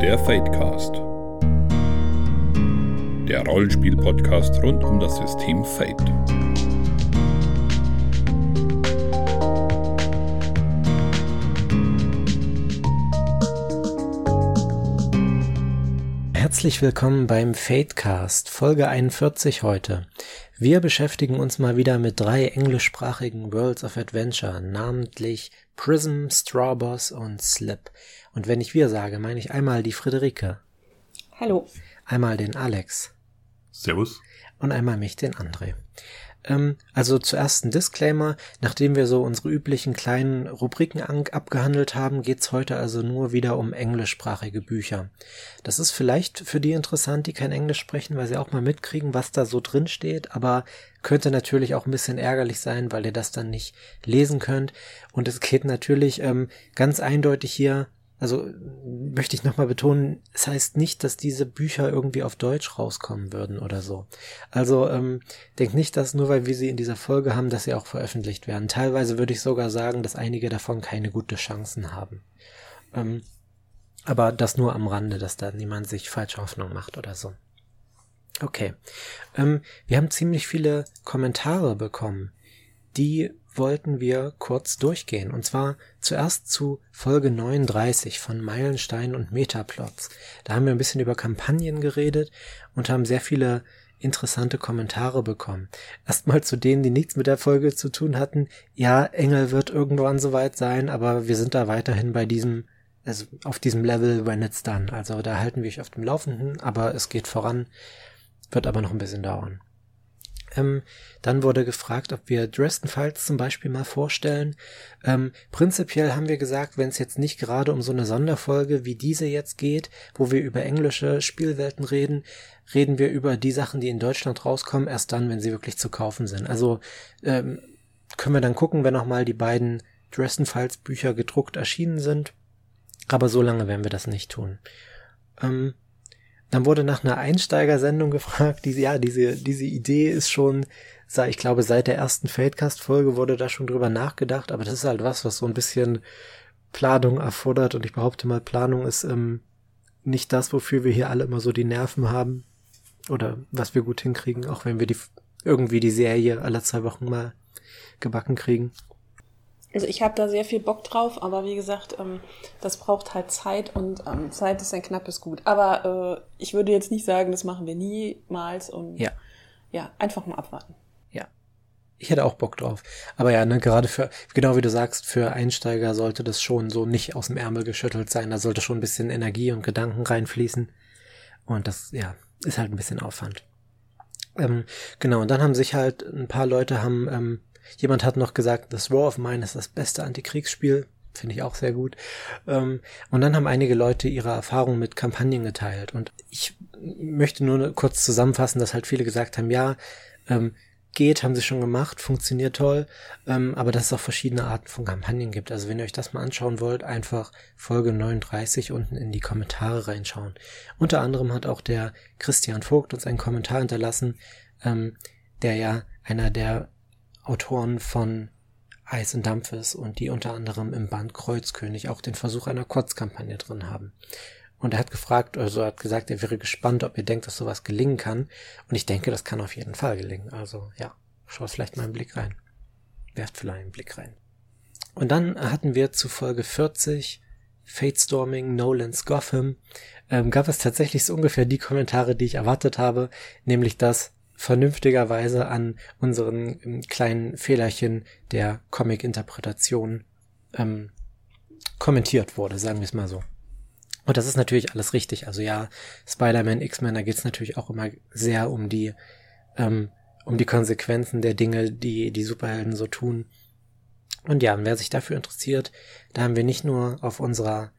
Der Fadecast. Der Rollenspiel-Podcast rund um das System Fate. Herzlich willkommen beim Fadecast, Folge 41 heute. Wir beschäftigen uns mal wieder mit drei englischsprachigen Worlds of Adventure, namentlich Prism, Strawboss und Slip. Und wenn ich wir sage, meine ich einmal die Friederike. Hallo. Einmal den Alex. Servus. Und einmal mich, den André. Ähm, also zuerst ein Disclaimer. Nachdem wir so unsere üblichen kleinen Rubriken abgehandelt haben, geht's heute also nur wieder um englischsprachige Bücher. Das ist vielleicht für die interessant, die kein Englisch sprechen, weil sie auch mal mitkriegen, was da so drin steht, aber könnte natürlich auch ein bisschen ärgerlich sein, weil ihr das dann nicht lesen könnt. Und es geht natürlich ähm, ganz eindeutig hier also möchte ich nochmal betonen, es heißt nicht, dass diese Bücher irgendwie auf Deutsch rauskommen würden oder so. Also ähm, denkt nicht, dass nur weil wir sie in dieser Folge haben, dass sie auch veröffentlicht werden. Teilweise würde ich sogar sagen, dass einige davon keine gute Chancen haben. Ähm, aber das nur am Rande, dass da niemand sich falsche Hoffnung macht oder so. Okay. Ähm, wir haben ziemlich viele Kommentare bekommen, die wollten wir kurz durchgehen. Und zwar zuerst zu Folge 39 von Meilenstein und Metaplots. Da haben wir ein bisschen über Kampagnen geredet und haben sehr viele interessante Kommentare bekommen. Erstmal zu denen, die nichts mit der Folge zu tun hatten. Ja, Engel wird irgendwann soweit sein, aber wir sind da weiterhin bei diesem, also auf diesem Level when it's done. Also da halten wir euch auf dem Laufenden, aber es geht voran, wird aber noch ein bisschen dauern. Ähm, dann wurde gefragt, ob wir Dresden Files zum Beispiel mal vorstellen. Ähm, prinzipiell haben wir gesagt, wenn es jetzt nicht gerade um so eine Sonderfolge wie diese jetzt geht, wo wir über englische Spielwelten reden, reden wir über die Sachen, die in Deutschland rauskommen, erst dann, wenn sie wirklich zu kaufen sind. Also ähm, können wir dann gucken, wenn nochmal die beiden Dresden Files Bücher gedruckt erschienen sind. Aber so lange werden wir das nicht tun. Ähm, dann wurde nach einer Einsteigersendung gefragt, diese, ja, diese, diese Idee ist schon, ich glaube, seit der ersten Fadecast-Folge wurde da schon drüber nachgedacht, aber das ist halt was, was so ein bisschen Planung erfordert und ich behaupte mal, Planung ist ähm, nicht das, wofür wir hier alle immer so die Nerven haben oder was wir gut hinkriegen, auch wenn wir die irgendwie die Serie alle zwei Wochen mal gebacken kriegen. Also ich habe da sehr viel Bock drauf, aber wie gesagt, ähm, das braucht halt Zeit und ähm, Zeit ist ein knappes Gut. Aber äh, ich würde jetzt nicht sagen, das machen wir niemals und ja, ja einfach mal abwarten. Ja, ich hätte auch Bock drauf. Aber ja, ne, gerade für, genau wie du sagst, für Einsteiger sollte das schon so nicht aus dem Ärmel geschüttelt sein. Da sollte schon ein bisschen Energie und Gedanken reinfließen. Und das, ja, ist halt ein bisschen Aufwand. Ähm, genau, und dann haben sich halt ein paar Leute haben ähm, Jemand hat noch gesagt, das War of Mine ist das beste Antikriegsspiel. Finde ich auch sehr gut. Ähm, und dann haben einige Leute ihre Erfahrungen mit Kampagnen geteilt. Und ich möchte nur kurz zusammenfassen, dass halt viele gesagt haben, ja, ähm, geht, haben sie schon gemacht, funktioniert toll, ähm, aber dass es auch verschiedene Arten von Kampagnen gibt. Also wenn ihr euch das mal anschauen wollt, einfach Folge 39 unten in die Kommentare reinschauen. Unter anderem hat auch der Christian Vogt uns einen Kommentar hinterlassen, ähm, der ja einer der Autoren von Eis und Dampfes und die unter anderem im Band Kreuzkönig auch den Versuch einer Kurzkampagne drin haben. Und er hat gefragt, also er hat gesagt, er wäre gespannt, ob ihr denkt, dass sowas gelingen kann. Und ich denke, das kann auf jeden Fall gelingen. Also ja, schaut vielleicht mal einen Blick rein. Werft vielleicht einen Blick rein. Und dann hatten wir zu Folge 40 Fatestorming, Nolan's Gotham. Ähm, gab es tatsächlich so ungefähr die Kommentare, die ich erwartet habe, nämlich dass vernünftigerweise an unseren ähm, kleinen Fehlerchen der Comic-Interpretation ähm, kommentiert wurde, sagen wir es mal so. Und das ist natürlich alles richtig. Also ja, Spider-Man, X-Men, da geht es natürlich auch immer sehr um die, ähm, um die Konsequenzen der Dinge, die die Superhelden so tun. Und ja, und wer sich dafür interessiert, da haben wir nicht nur auf unserer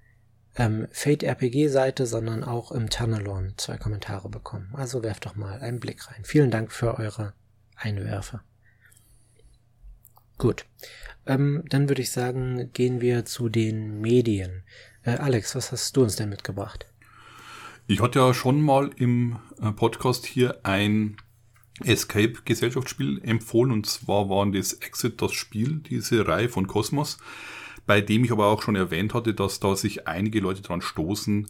ähm, Fate RPG Seite, sondern auch im Tunnelon zwei Kommentare bekommen. Also werft doch mal einen Blick rein. Vielen Dank für eure Einwürfe. Gut. Ähm, dann würde ich sagen, gehen wir zu den Medien. Äh, Alex, was hast du uns denn mitgebracht? Ich hatte ja schon mal im äh, Podcast hier ein Escape-Gesellschaftsspiel empfohlen und zwar waren das Exit das Spiel, diese Reihe von Cosmos bei dem ich aber auch schon erwähnt hatte, dass da sich einige Leute dran stoßen,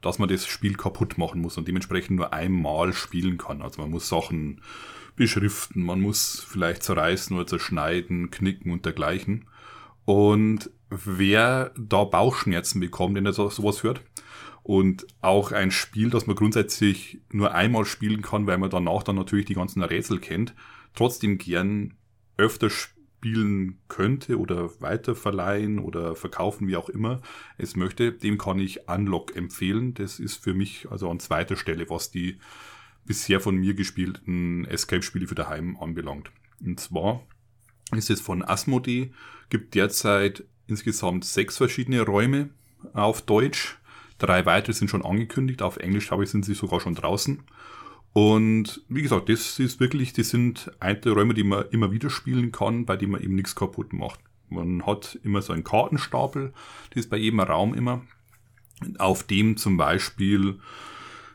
dass man das Spiel kaputt machen muss und dementsprechend nur einmal spielen kann. Also man muss Sachen beschriften, man muss vielleicht zerreißen oder zerschneiden, knicken und dergleichen. Und wer da Bauchschmerzen bekommt, wenn er sowas hört, und auch ein Spiel, das man grundsätzlich nur einmal spielen kann, weil man danach dann natürlich die ganzen Rätsel kennt, trotzdem gern öfter spielen könnte oder weiterverleihen oder verkaufen, wie auch immer es möchte, dem kann ich Unlock empfehlen. Das ist für mich also an zweiter Stelle, was die bisher von mir gespielten Escape-Spiele für daheim anbelangt. Und zwar ist es von Asmodee, gibt derzeit insgesamt sechs verschiedene Räume auf Deutsch. Drei weitere sind schon angekündigt, auf Englisch habe ich, sind sie sogar schon draußen. Und wie gesagt, das ist wirklich, das sind alte Räume, die man immer wieder spielen kann, bei denen man eben nichts kaputt macht. Man hat immer so einen Kartenstapel, das ist bei jedem Raum immer, auf dem zum Beispiel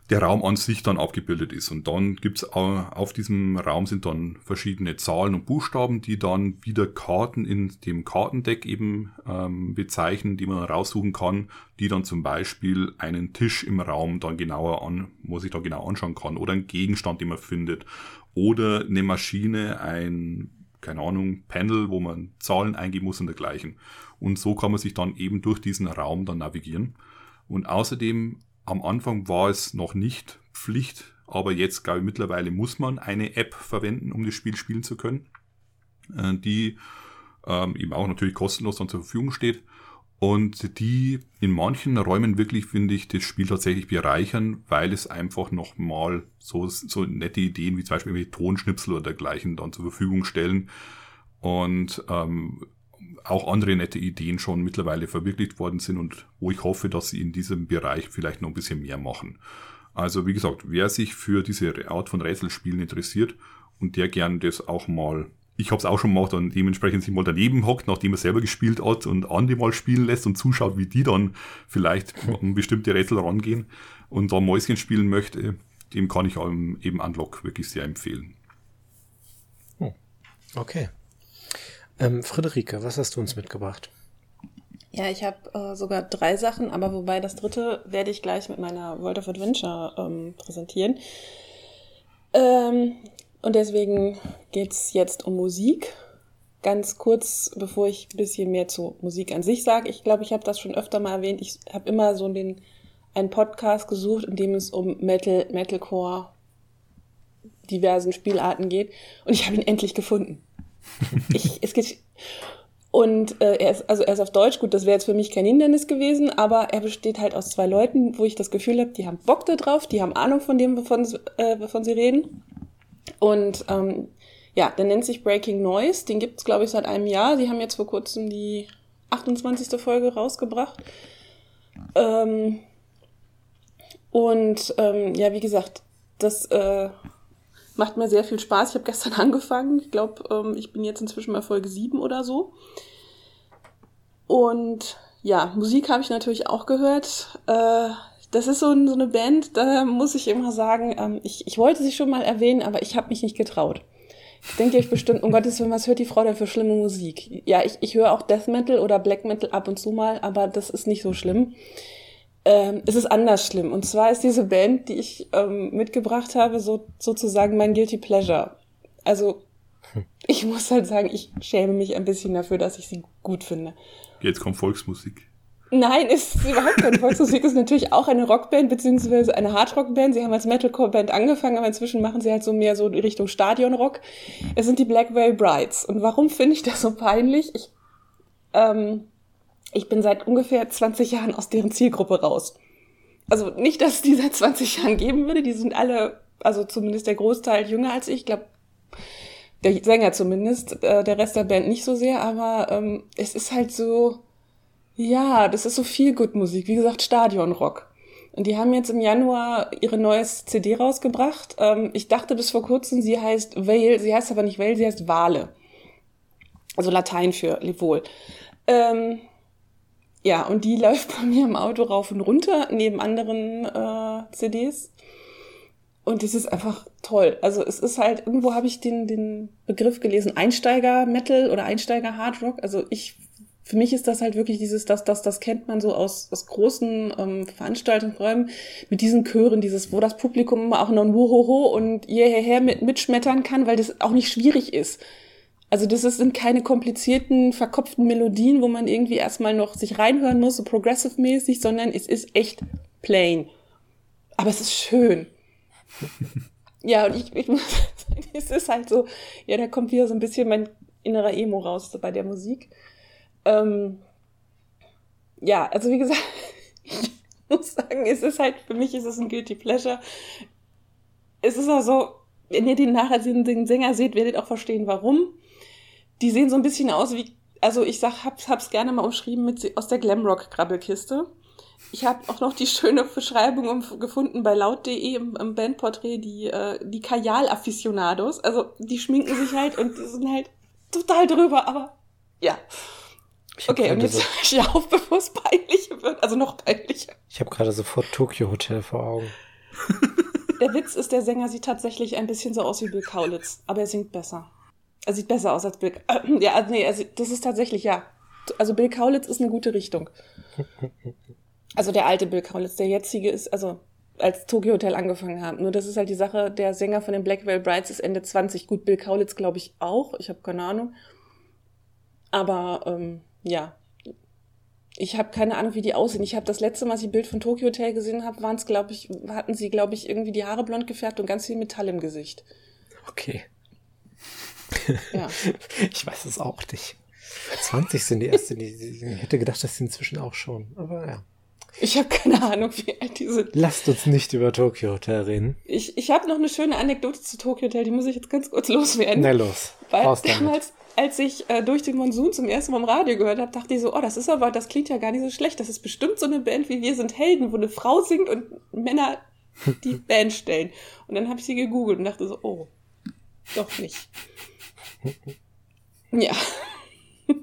der Raum an sich dann abgebildet ist. Und dann gibt's auf diesem Raum sind dann verschiedene Zahlen und Buchstaben, die dann wieder Karten in dem Kartendeck eben ähm, bezeichnen, die man raussuchen kann, die dann zum Beispiel einen Tisch im Raum dann genauer an, wo sich da genau anschauen kann, oder einen Gegenstand, den man findet, oder eine Maschine, ein, keine Ahnung, Panel, wo man Zahlen eingeben muss und dergleichen. Und so kann man sich dann eben durch diesen Raum dann navigieren. Und außerdem am Anfang war es noch nicht Pflicht, aber jetzt, glaube ich, mittlerweile muss man eine App verwenden, um das Spiel spielen zu können, äh, die ähm, eben auch natürlich kostenlos dann zur Verfügung steht. Und die in manchen Räumen wirklich, finde ich, das Spiel tatsächlich bereichern, weil es einfach nochmal so, so nette Ideen wie zum Beispiel Tonschnipsel oder dergleichen dann zur Verfügung stellen. Und ähm, auch andere nette Ideen schon mittlerweile verwirklicht worden sind und wo ich hoffe, dass sie in diesem Bereich vielleicht noch ein bisschen mehr machen. Also wie gesagt, wer sich für diese Art von Rätselspielen interessiert und der gern das auch mal, ich habe es auch schon gemacht und dementsprechend sich mal daneben hockt, nachdem er selber gespielt hat und Andi mal spielen lässt und zuschaut, wie die dann vielleicht um bestimmte Rätsel rangehen und da Mäuschen spielen möchte, dem kann ich eben Unlock wirklich sehr empfehlen. Hm. Okay. Ähm, Friederike, was hast du uns mitgebracht? Ja, ich habe äh, sogar drei Sachen, aber wobei das dritte werde ich gleich mit meiner World of Adventure ähm, präsentieren. Ähm, und deswegen geht's jetzt um Musik. Ganz kurz, bevor ich ein bisschen mehr zu Musik an sich sage. Ich glaube, ich habe das schon öfter mal erwähnt. Ich habe immer so den, einen Podcast gesucht, in dem es um Metal, Metalcore, diversen Spielarten geht. Und ich habe ihn endlich gefunden. Ich, es geht, und äh, er ist, also er ist auf Deutsch, gut, das wäre jetzt für mich kein Hindernis gewesen, aber er besteht halt aus zwei Leuten, wo ich das Gefühl habe, die haben Bock da drauf, die haben Ahnung von dem, wovon, äh, wovon sie reden. Und ähm, ja, der nennt sich Breaking Noise, den gibt's glaube ich, seit einem Jahr. Die haben jetzt vor kurzem die 28. Folge rausgebracht. Ähm, und ähm, ja, wie gesagt, das äh, Macht mir sehr viel Spaß. Ich habe gestern angefangen. Ich glaube, ähm, ich bin jetzt inzwischen bei Folge 7 oder so. Und ja, Musik habe ich natürlich auch gehört. Äh, das ist so, so, eine Band, da muss ich immer sagen, ähm, ich, ich wollte sie schon mal erwähnen, aber ich habe mich nicht getraut. Denkt ihr euch bestimmt, um Gottes Willen, was hört die Frau denn für schlimme Musik? Ja, ich, ich höre auch Death Metal oder Black Metal ab und zu mal, aber das ist nicht so schlimm ähm, es ist anders schlimm. Und zwar ist diese Band, die ich ähm, mitgebracht habe, so, sozusagen mein Guilty Pleasure. Also ich muss halt sagen, ich schäme mich ein bisschen dafür, dass ich sie gut finde. Jetzt kommt Volksmusik. Nein, ist überhaupt keine Volksmusik. ist natürlich auch eine Rockband beziehungsweise eine Hardrockband. Sie haben als Metalcore-Band angefangen, aber inzwischen machen sie halt so mehr so Richtung Stadionrock. Es sind die Black Veil Brides. Und warum finde ich das so peinlich? Ich ähm, ich bin seit ungefähr 20 Jahren aus deren Zielgruppe raus. Also nicht, dass es die seit 20 Jahren geben würde. Die sind alle, also zumindest der Großteil jünger als ich. Ich glaube, der Sänger zumindest, äh, der Rest der Band nicht so sehr. Aber ähm, es ist halt so, ja, das ist so viel Good Musik. Wie gesagt, Stadionrock. Und die haben jetzt im Januar ihre neues CD rausgebracht. Ähm, ich dachte bis vor kurzem, sie heißt Vale. Sie heißt aber nicht Vale, sie heißt Wale. Also Latein für Livol. Ähm, ja, und die läuft bei mir im Auto rauf und runter, neben anderen äh, CDs. Und das ist einfach toll. Also es ist halt, irgendwo habe ich den, den Begriff gelesen, Einsteiger-Metal oder Einsteiger-Hardrock. Also ich für mich ist das halt wirklich dieses, das, das, das kennt man so aus, aus großen ähm, Veranstaltungsräumen mit diesen Chören, dieses, wo das Publikum auch noch ein Wuhoho und jeher mit, mitschmettern kann, weil das auch nicht schwierig ist. Also das sind keine komplizierten, verkopften Melodien, wo man irgendwie erstmal noch sich reinhören muss, so progressive-mäßig, sondern es ist echt plain. Aber es ist schön. ja, und ich, ich muss sagen, es ist halt so, ja, da kommt wieder so ein bisschen mein innerer Emo raus so bei der Musik. Ähm, ja, also wie gesagt, ich muss sagen, es ist halt, für mich ist es ein Guilty Pleasure. Es ist auch so, wenn ihr den nachher den Sänger seht, werdet ihr auch verstehen, warum. Die sehen so ein bisschen aus wie, also ich sag, hab's, hab's gerne mal umschrieben mit aus der Glamrock-Krabbelkiste. Ich habe auch noch die schöne Beschreibung gefunden bei laut.de im, im Bandporträt, die, äh, die Kajal-Afficionados. Also die schminken sich halt und die sind halt total drüber, aber ja. Okay, und jetzt so, ich auf, bevor es peinlich wird. Also noch peinlicher. Ich habe gerade sofort Tokyo Hotel vor Augen. Der Witz ist, der Sänger sieht tatsächlich ein bisschen so aus wie Bill Kaulitz, aber er singt besser. Er sieht besser aus als Bill. Ja, also nee, also das ist tatsächlich ja. Also Bill Kaulitz ist eine gute Richtung. Also der alte Bill Kaulitz, der jetzige ist, also als Tokyo Hotel angefangen haben. Nur das ist halt die Sache, der Sänger von den Blackwell Brides ist Ende 20. Gut, Bill Kaulitz glaube ich auch. Ich habe keine Ahnung. Aber ähm, ja, ich habe keine Ahnung, wie die aussehen. Ich habe das letzte Mal, als ich ein Bild von Tokyo Hotel gesehen habe, waren es, glaube ich, hatten sie, glaube ich, irgendwie die Haare blond gefärbt und ganz viel Metall im Gesicht. Okay. Ja. ich weiß es auch nicht. 20 sind die erste, die, die, ich hätte gedacht, das sind inzwischen auch schon, aber ja. Ich habe keine Ahnung, wie alt die sind. Lasst uns nicht über Tokyo Hotel reden. Ich, ich habe noch eine schöne Anekdote zu Tokyo Hotel, die muss ich jetzt ganz kurz loswerden. Na los. Weil damals, als ich äh, durch den Monsun zum ersten Mal im Radio gehört habe, dachte ich so, oh, das ist aber, das klingt ja gar nicht so schlecht. Das ist bestimmt so eine Band wie Wir sind Helden, wo eine Frau singt und Männer die Band stellen. Und dann habe ich sie gegoogelt und dachte so, oh, doch nicht. Ja.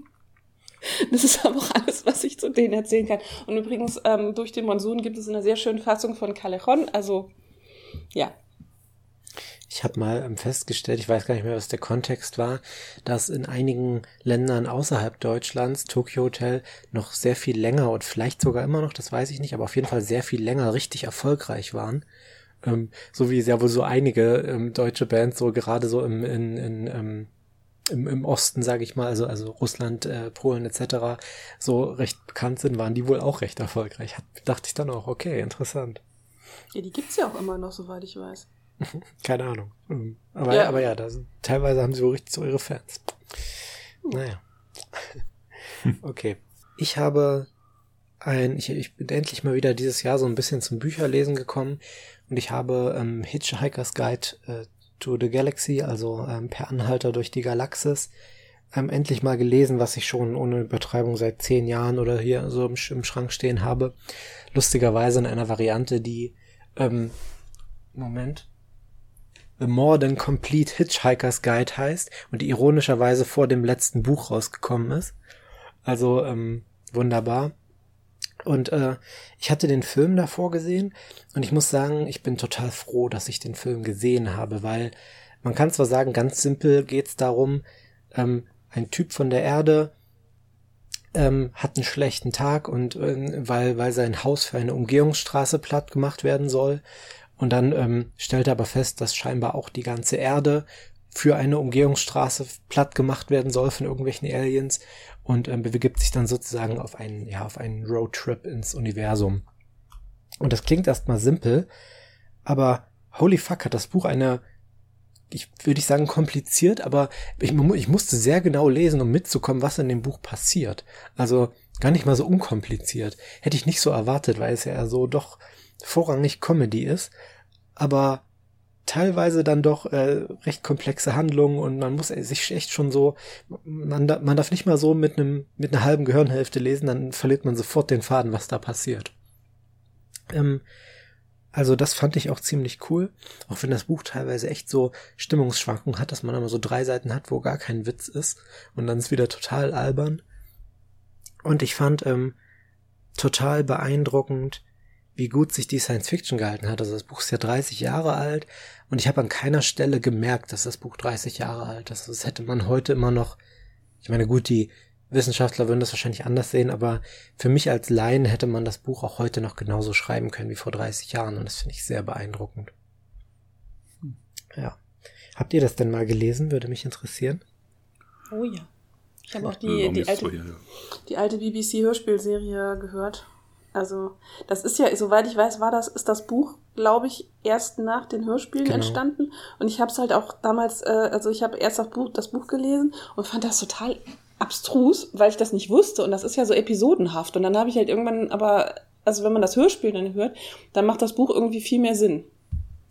Das ist aber auch alles, was ich zu denen erzählen kann. Und übrigens, ähm, durch den Monsun gibt es eine sehr schöne Fassung von Callejon. Also, ja, ich habe mal ähm, festgestellt, ich weiß gar nicht mehr, was der Kontext war, dass in einigen Ländern außerhalb Deutschlands Tokyo Hotel noch sehr viel länger und vielleicht sogar immer noch, das weiß ich nicht, aber auf jeden Fall sehr viel länger richtig erfolgreich waren. Ähm, so wie es ja wohl so einige ähm, deutsche Bands so gerade so im, in, in, ähm, im, im Osten, sage ich mal, also, also Russland, äh, Polen etc., so recht bekannt sind, waren die wohl auch recht erfolgreich. Hat, dachte ich dann auch, okay, interessant. Ja, die gibt's ja auch immer noch, soweit ich weiß. Keine Ahnung. Mhm. Aber ja, aber ja das, teilweise haben sie wohl richtig so ihre Fans. Naja. Okay. Ich habe ein, ich, ich bin endlich mal wieder dieses Jahr so ein bisschen zum Bücherlesen gekommen und ich habe ähm, Hitchhiker's Guide äh, to the Galaxy, also ähm, per Anhalter durch die Galaxis, ähm, endlich mal gelesen, was ich schon ohne Übertreibung seit zehn Jahren oder hier so im, im Schrank stehen habe. Lustigerweise in einer Variante, die ähm, Moment, The More Than Complete Hitchhiker's Guide heißt und die ironischerweise vor dem letzten Buch rausgekommen ist. Also ähm, wunderbar. Und äh, ich hatte den Film davor gesehen und ich muss sagen, ich bin total froh, dass ich den Film gesehen habe, weil man kann zwar sagen, ganz simpel geht's darum, ähm, ein Typ von der Erde ähm, hat einen schlechten Tag und äh, weil, weil sein Haus für eine Umgehungsstraße platt gemacht werden soll. Und dann ähm, stellt er aber fest, dass scheinbar auch die ganze Erde für eine Umgehungsstraße platt gemacht werden soll von irgendwelchen Aliens und ähm, begibt sich dann sozusagen auf einen, ja, auf einen Roadtrip ins Universum. Und das klingt erstmal simpel, aber holy fuck hat das Buch eine, ich würde ich sagen, kompliziert, aber ich, ich musste sehr genau lesen, um mitzukommen, was in dem Buch passiert. Also gar nicht mal so unkompliziert. Hätte ich nicht so erwartet, weil es ja so doch vorrangig Comedy ist, aber teilweise dann doch äh, recht komplexe Handlungen und man muss sich echt schon so, man, man darf nicht mal so mit einem mit einer halben Gehirnhälfte lesen, dann verliert man sofort den Faden, was da passiert. Ähm, also das fand ich auch ziemlich cool, auch wenn das Buch teilweise echt so Stimmungsschwankungen hat, dass man immer so drei Seiten hat, wo gar kein Witz ist und dann ist wieder total albern. Und ich fand ähm, total beeindruckend, wie gut sich die Science Fiction gehalten hat. Also das Buch ist ja 30 Jahre alt und ich habe an keiner Stelle gemerkt, dass das Buch 30 Jahre alt ist. Das hätte man heute immer noch. Ich meine, gut, die Wissenschaftler würden das wahrscheinlich anders sehen, aber für mich als Laien hätte man das Buch auch heute noch genauso schreiben können wie vor 30 Jahren und das finde ich sehr beeindruckend. Ja. Habt ihr das denn mal gelesen? Würde mich interessieren. Oh ja. Ich habe auch die, die, alte, die alte BBC-Hörspielserie gehört. Also, das ist ja, soweit ich weiß, war das, ist das Buch, glaube ich, erst nach den Hörspielen genau. entstanden. Und ich habe es halt auch damals, äh, also ich habe erst das Buch, das Buch gelesen und fand das total abstrus, weil ich das nicht wusste. Und das ist ja so episodenhaft. Und dann habe ich halt irgendwann, aber, also wenn man das Hörspiel dann hört, dann macht das Buch irgendwie viel mehr Sinn.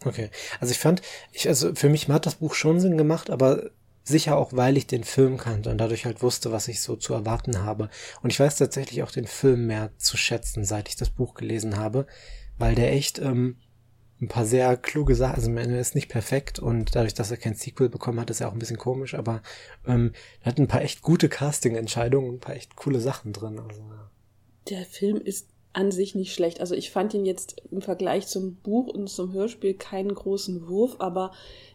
Okay. Also ich fand, ich, also für mich hat das Buch schon Sinn gemacht, aber sicher auch, weil ich den Film kannte und dadurch halt wusste, was ich so zu erwarten habe. Und ich weiß tatsächlich auch den Film mehr zu schätzen, seit ich das Buch gelesen habe, weil der echt ähm, ein paar sehr kluge Sachen, also er ist nicht perfekt und dadurch, dass er kein Sequel bekommen hat, ist er auch ein bisschen komisch, aber ähm, er hat ein paar echt gute Casting-Entscheidungen ein paar echt coole Sachen drin. Also, ja. Der Film ist an sich nicht schlecht. Also ich fand ihn jetzt im Vergleich zum Buch und zum Hörspiel keinen großen Wurf, aber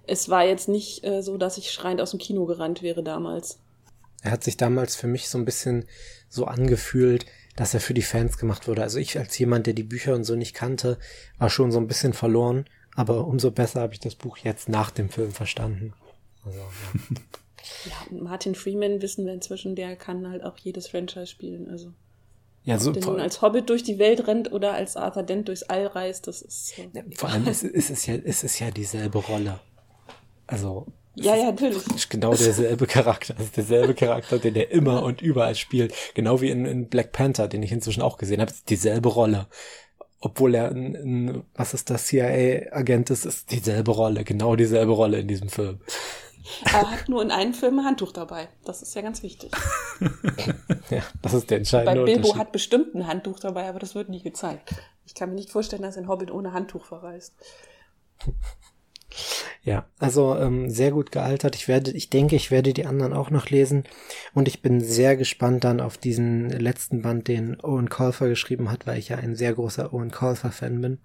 es war jetzt nicht äh, so, dass ich schreiend aus dem Kino gerannt wäre damals. Er hat sich damals für mich so ein bisschen so angefühlt, dass er für die Fans gemacht wurde. Also ich als jemand, der die Bücher und so nicht kannte, war schon so ein bisschen verloren, aber umso besser habe ich das Buch jetzt nach dem Film verstanden. Also, ja. ja, und Martin Freeman wissen wir inzwischen, der kann halt auch jedes Franchise spielen. Also ja, so, Ob der nun als Hobbit durch die Welt rennt oder als Arthur Dent durchs All reist, das ist so. Ja, vor allem ist, ist, es ja, ist es ja dieselbe Rolle. Also. Ja, ja, natürlich. Genau derselbe Charakter. Ist derselbe Charakter, den er immer und überall spielt. Genau wie in, in Black Panther, den ich inzwischen auch gesehen habe. Dieselbe Rolle. Obwohl er ein, ein was ist das, CIA-Agent ist, ist dieselbe Rolle. Genau dieselbe Rolle in diesem Film. Er hat nur in einem Film ein Handtuch dabei. Das ist ja ganz wichtig. ja, das ist der entscheidende Bei Bilbo hat bestimmt ein Handtuch dabei, aber das wird nie gezeigt. Ich kann mir nicht vorstellen, dass ein Hobbit ohne Handtuch verreist. Ja, also ähm, sehr gut gealtert. Ich werde, ich denke, ich werde die anderen auch noch lesen und ich bin sehr gespannt dann auf diesen letzten Band, den Owen Colfer geschrieben hat, weil ich ja ein sehr großer Owen Colfer Fan bin.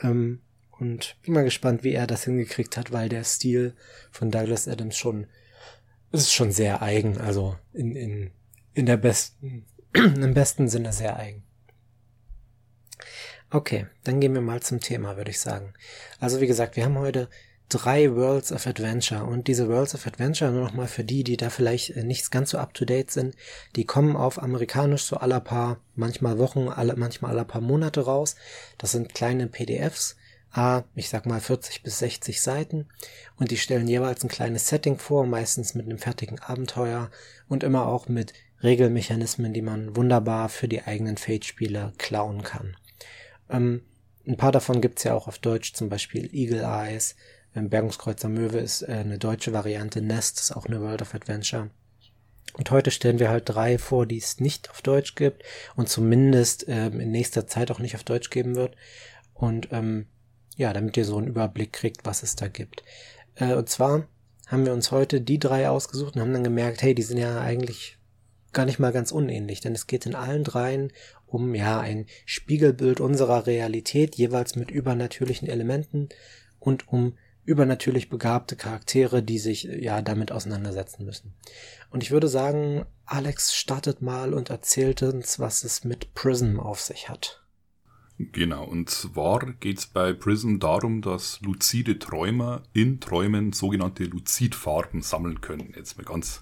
Ähm, und bin mal gespannt, wie er das hingekriegt hat, weil der Stil von Douglas Adams schon, ist schon sehr eigen, also in, in, in der besten, im besten Sinne sehr eigen. Okay, dann gehen wir mal zum Thema, würde ich sagen. Also wie gesagt, wir haben heute drei Worlds of Adventure und diese Worlds of Adventure, nur nochmal für die, die da vielleicht äh, nicht ganz so up to date sind, die kommen auf amerikanisch so aller paar, manchmal Wochen, alle, manchmal aller paar Monate raus. Das sind kleine PDFs, A, ich sag mal 40 bis 60 Seiten und die stellen jeweils ein kleines Setting vor, meistens mit einem fertigen Abenteuer und immer auch mit Regelmechanismen, die man wunderbar für die eigenen Fate-Spiele klauen kann. Ähm, ein paar davon gibt's ja auch auf Deutsch, zum Beispiel Eagle Eyes, ähm, Bergungskreuzer Möwe ist äh, eine deutsche Variante, Nest ist auch eine World of Adventure. Und heute stellen wir halt drei vor, die es nicht auf Deutsch gibt und zumindest ähm, in nächster Zeit auch nicht auf Deutsch geben wird. Und ähm, ja, damit ihr so einen Überblick kriegt, was es da gibt. Äh, und zwar haben wir uns heute die drei ausgesucht und haben dann gemerkt, hey, die sind ja eigentlich gar nicht mal ganz unähnlich, denn es geht in allen dreien um ja ein Spiegelbild unserer Realität, jeweils mit übernatürlichen Elementen und um übernatürlich begabte Charaktere, die sich ja damit auseinandersetzen müssen. Und ich würde sagen, Alex startet mal und erzählt uns, was es mit Prism auf sich hat. Genau, und zwar geht es bei Prism darum, dass luzide Träumer in Träumen sogenannte Luzidfarben sammeln können. Jetzt mal ganz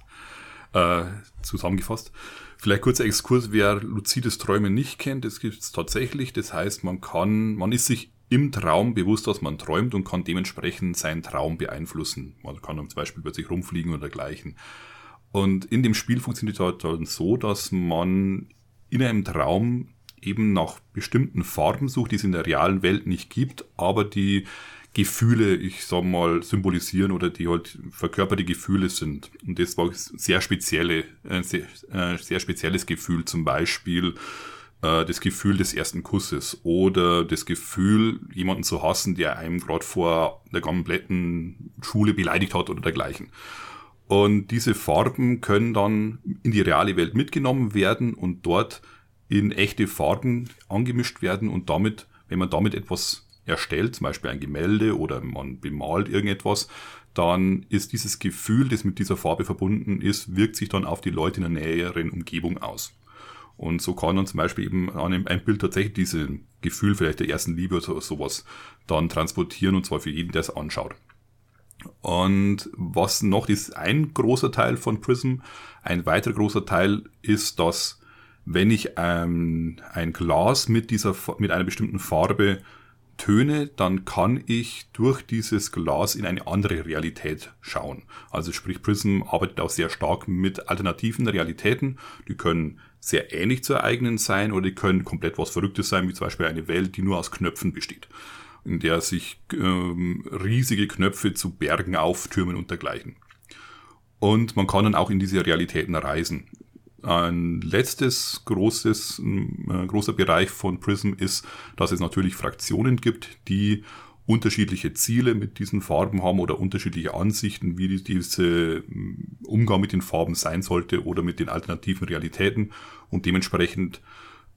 äh, zusammengefasst. Vielleicht kurzer Exkurs, wer luzides Träumen nicht kennt, das gibt es tatsächlich. Das heißt, man kann, man ist sich im Traum bewusst, dass man träumt und kann dementsprechend seinen Traum beeinflussen. Man kann zum Beispiel plötzlich rumfliegen oder dergleichen. Und in dem Spiel funktioniert es halt dann so, dass man in einem Traum eben nach bestimmten Farben sucht, die es in der realen Welt nicht gibt, aber die Gefühle, ich sag mal, symbolisieren oder die halt verkörperte Gefühle sind. Und das war sehr spezielle, äh, sehr, äh, sehr spezielles Gefühl, zum Beispiel äh, das Gefühl des ersten Kusses oder das Gefühl, jemanden zu hassen, der einem gerade vor der kompletten Schule beleidigt hat oder dergleichen. Und diese Farben können dann in die reale Welt mitgenommen werden und dort in echte Farben angemischt werden und damit, wenn man damit etwas erstellt, zum Beispiel ein Gemälde oder man bemalt irgendetwas, dann ist dieses Gefühl, das mit dieser Farbe verbunden ist, wirkt sich dann auf die Leute in der näheren Umgebung aus. Und so kann dann zum Beispiel eben an einem, ein Bild tatsächlich dieses Gefühl vielleicht der ersten Liebe oder sowas dann transportieren und zwar für jeden, der es anschaut. Und was noch ist ein großer Teil von Prism. Ein weiterer großer Teil ist, dass wenn ich ähm, ein Glas mit dieser mit einer bestimmten Farbe töne, dann kann ich durch dieses Glas in eine andere Realität schauen. Also sprich Prism arbeitet auch sehr stark mit alternativen Realitäten. Die können sehr ähnlich zur eigenen sein oder die können komplett was Verrücktes sein, wie zum Beispiel eine Welt, die nur aus Knöpfen besteht, in der sich ähm, riesige Knöpfe zu Bergen auftürmen und dergleichen. Und man kann dann auch in diese Realitäten reisen. Ein letztes großes, äh, großer Bereich von Prism ist, dass es natürlich Fraktionen gibt, die unterschiedliche Ziele mit diesen Farben haben oder unterschiedliche Ansichten, wie diese Umgang mit den Farben sein sollte oder mit den alternativen Realitäten und dementsprechend,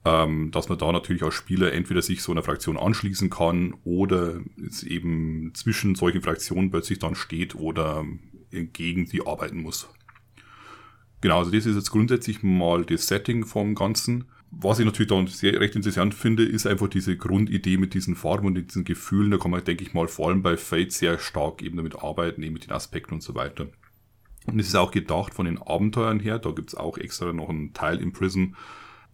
ähm, dass man da natürlich als Spieler entweder sich so einer Fraktion anschließen kann oder es eben zwischen solchen Fraktionen plötzlich dann steht oder gegen die arbeiten muss. Genau, also das ist jetzt grundsätzlich mal das Setting vom Ganzen. Was ich natürlich dann sehr recht interessant finde, ist einfach diese Grundidee mit diesen Farben und diesen Gefühlen. Da kann man, denke ich mal, vor allem bei Fate sehr stark eben damit arbeiten, eben mit den Aspekten und so weiter. Und es ist auch gedacht von den Abenteuern her, da gibt's auch extra noch einen Teil im Prism,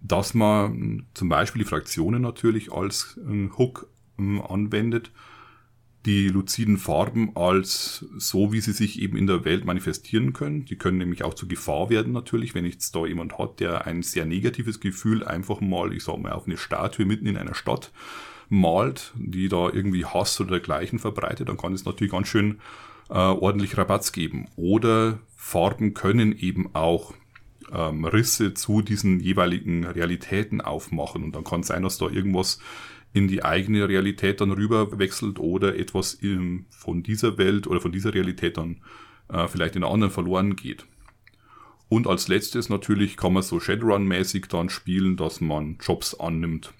dass man zum Beispiel die Fraktionen natürlich als äh, Hook äh, anwendet die luziden Farben als so, wie sie sich eben in der Welt manifestieren können. Die können nämlich auch zur Gefahr werden natürlich, wenn jetzt da jemand hat, der ein sehr negatives Gefühl einfach mal, ich sag mal, auf eine Statue mitten in einer Stadt malt, die da irgendwie Hass oder dergleichen verbreitet, dann kann es natürlich ganz schön äh, ordentlich Rabatz geben. Oder Farben können eben auch ähm, Risse zu diesen jeweiligen Realitäten aufmachen und dann kann es sein, dass da irgendwas in die eigene Realität dann rüber wechselt oder etwas in, von dieser Welt oder von dieser Realität dann äh, vielleicht in einer anderen verloren geht. Und als letztes natürlich kann man so Shadowrun-mäßig dann spielen, dass man Jobs annimmt.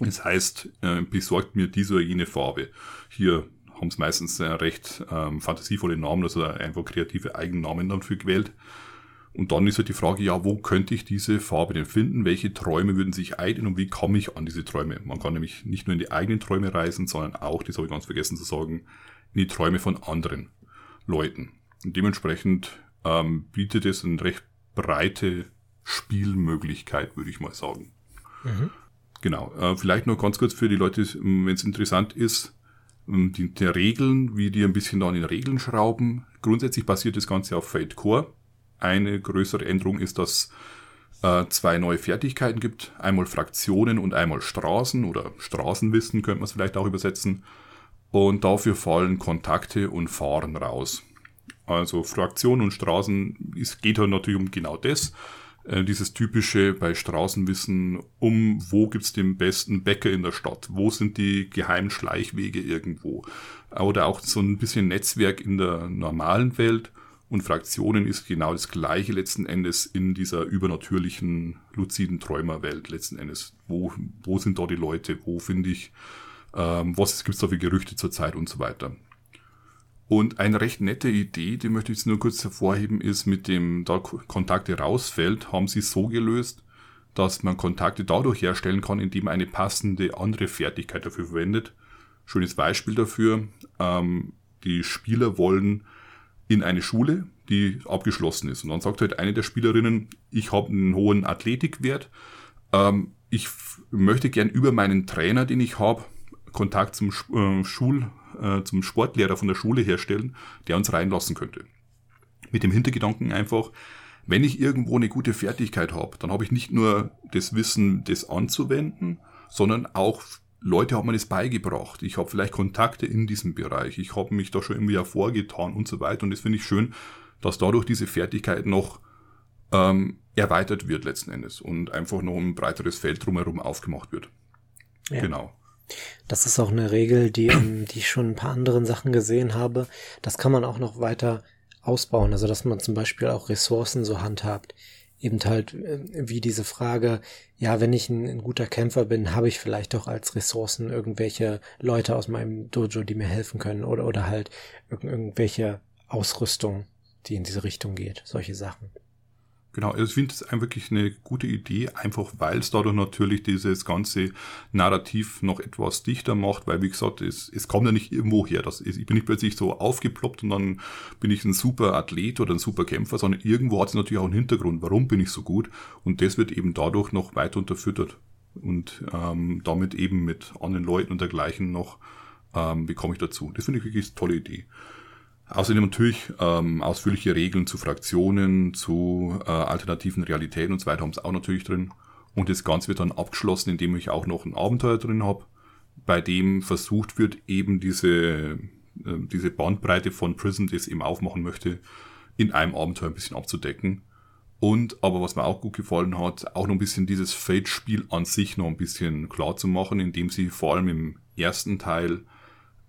Das heißt, äh, besorgt mir diese oder jene Farbe. Hier haben es meistens äh, recht ähm, fantasievolle Namen, also einfach kreative Eigennamen dafür gewählt. Und dann ist halt die Frage, ja, wo könnte ich diese Farbe denn finden? Welche Träume würden sich eignen und wie komme ich an diese Träume? Man kann nämlich nicht nur in die eigenen Träume reisen, sondern auch, das habe ich ganz vergessen zu sagen, in die Träume von anderen Leuten. Und dementsprechend ähm, bietet es eine recht breite Spielmöglichkeit, würde ich mal sagen. Mhm. Genau. Äh, vielleicht noch ganz kurz für die Leute, wenn es interessant ist, ähm, die, die Regeln, wie die ein bisschen da an den Regeln schrauben. Grundsätzlich basiert das Ganze auf Fate Core. Eine größere Änderung ist, dass äh, zwei neue Fertigkeiten gibt. Einmal Fraktionen und einmal Straßen oder Straßenwissen könnte man es vielleicht auch übersetzen. Und dafür fallen Kontakte und Fahren raus. Also Fraktionen und Straßen, es geht halt natürlich um genau das. Äh, dieses typische bei Straßenwissen, um wo gibt's den besten Bäcker in der Stadt, wo sind die geheimen Schleichwege irgendwo. Oder auch so ein bisschen Netzwerk in der normalen Welt und Fraktionen ist genau das gleiche letzten Endes in dieser übernatürlichen, luziden Träumerwelt letzten Endes. Wo, wo sind da die Leute? Wo finde ich, ähm, was gibt's da für Gerüchte zurzeit und so weiter. Und eine recht nette Idee, die möchte ich jetzt nur kurz hervorheben, ist mit dem, da Kontakte rausfällt, haben sie so gelöst, dass man Kontakte dadurch herstellen kann, indem man eine passende andere Fertigkeit dafür verwendet. Schönes Beispiel dafür, ähm, die Spieler wollen in eine Schule, die abgeschlossen ist. Und dann sagt halt eine der Spielerinnen, ich habe einen hohen Athletikwert, ähm, ich möchte gern über meinen Trainer, den ich habe, Kontakt zum äh, Schul, äh, zum Sportlehrer von der Schule herstellen, der uns reinlassen könnte. Mit dem Hintergedanken einfach, wenn ich irgendwo eine gute Fertigkeit habe, dann habe ich nicht nur das Wissen, das anzuwenden, sondern auch Leute haben mir das beigebracht. Ich habe vielleicht Kontakte in diesem Bereich. Ich habe mich da schon irgendwie hervorgetan und so weiter. Und das finde ich schön, dass dadurch diese Fertigkeit noch ähm, erweitert wird letzten Endes und einfach noch ein breiteres Feld drumherum aufgemacht wird. Ja. Genau. Das ist auch eine Regel, die, ähm, die ich schon ein paar anderen Sachen gesehen habe. Das kann man auch noch weiter ausbauen. Also, dass man zum Beispiel auch Ressourcen so handhabt. Eben halt äh, wie diese Frage, ja, wenn ich ein, ein guter Kämpfer bin, habe ich vielleicht doch als Ressourcen irgendwelche Leute aus meinem Dojo, die mir helfen können oder, oder halt irg irgendwelche Ausrüstung, die in diese Richtung geht, solche Sachen. Genau, also ich finde es wirklich eine gute Idee, einfach weil es dadurch natürlich dieses ganze Narrativ noch etwas dichter macht, weil wie gesagt, es, es kommt ja nicht irgendwo her. Das ist, ich bin nicht plötzlich so aufgeploppt und dann bin ich ein super Athlet oder ein super Kämpfer, sondern irgendwo hat es natürlich auch einen Hintergrund, warum bin ich so gut und das wird eben dadurch noch weiter unterfüttert und ähm, damit eben mit anderen Leuten und dergleichen noch ähm, bekomme ich dazu. Das finde ich wirklich eine tolle Idee. Außerdem natürlich ähm, ausführliche Regeln zu Fraktionen, zu äh, alternativen Realitäten und so weiter haben es auch natürlich drin. Und das Ganze wird dann abgeschlossen, indem ich auch noch ein Abenteuer drin habe, bei dem versucht wird, eben diese, äh, diese Bandbreite von Prison, die es eben aufmachen möchte, in einem Abenteuer ein bisschen abzudecken. Und aber was mir auch gut gefallen hat, auch noch ein bisschen dieses Fate-Spiel an sich noch ein bisschen klar zu machen, indem sie vor allem im ersten Teil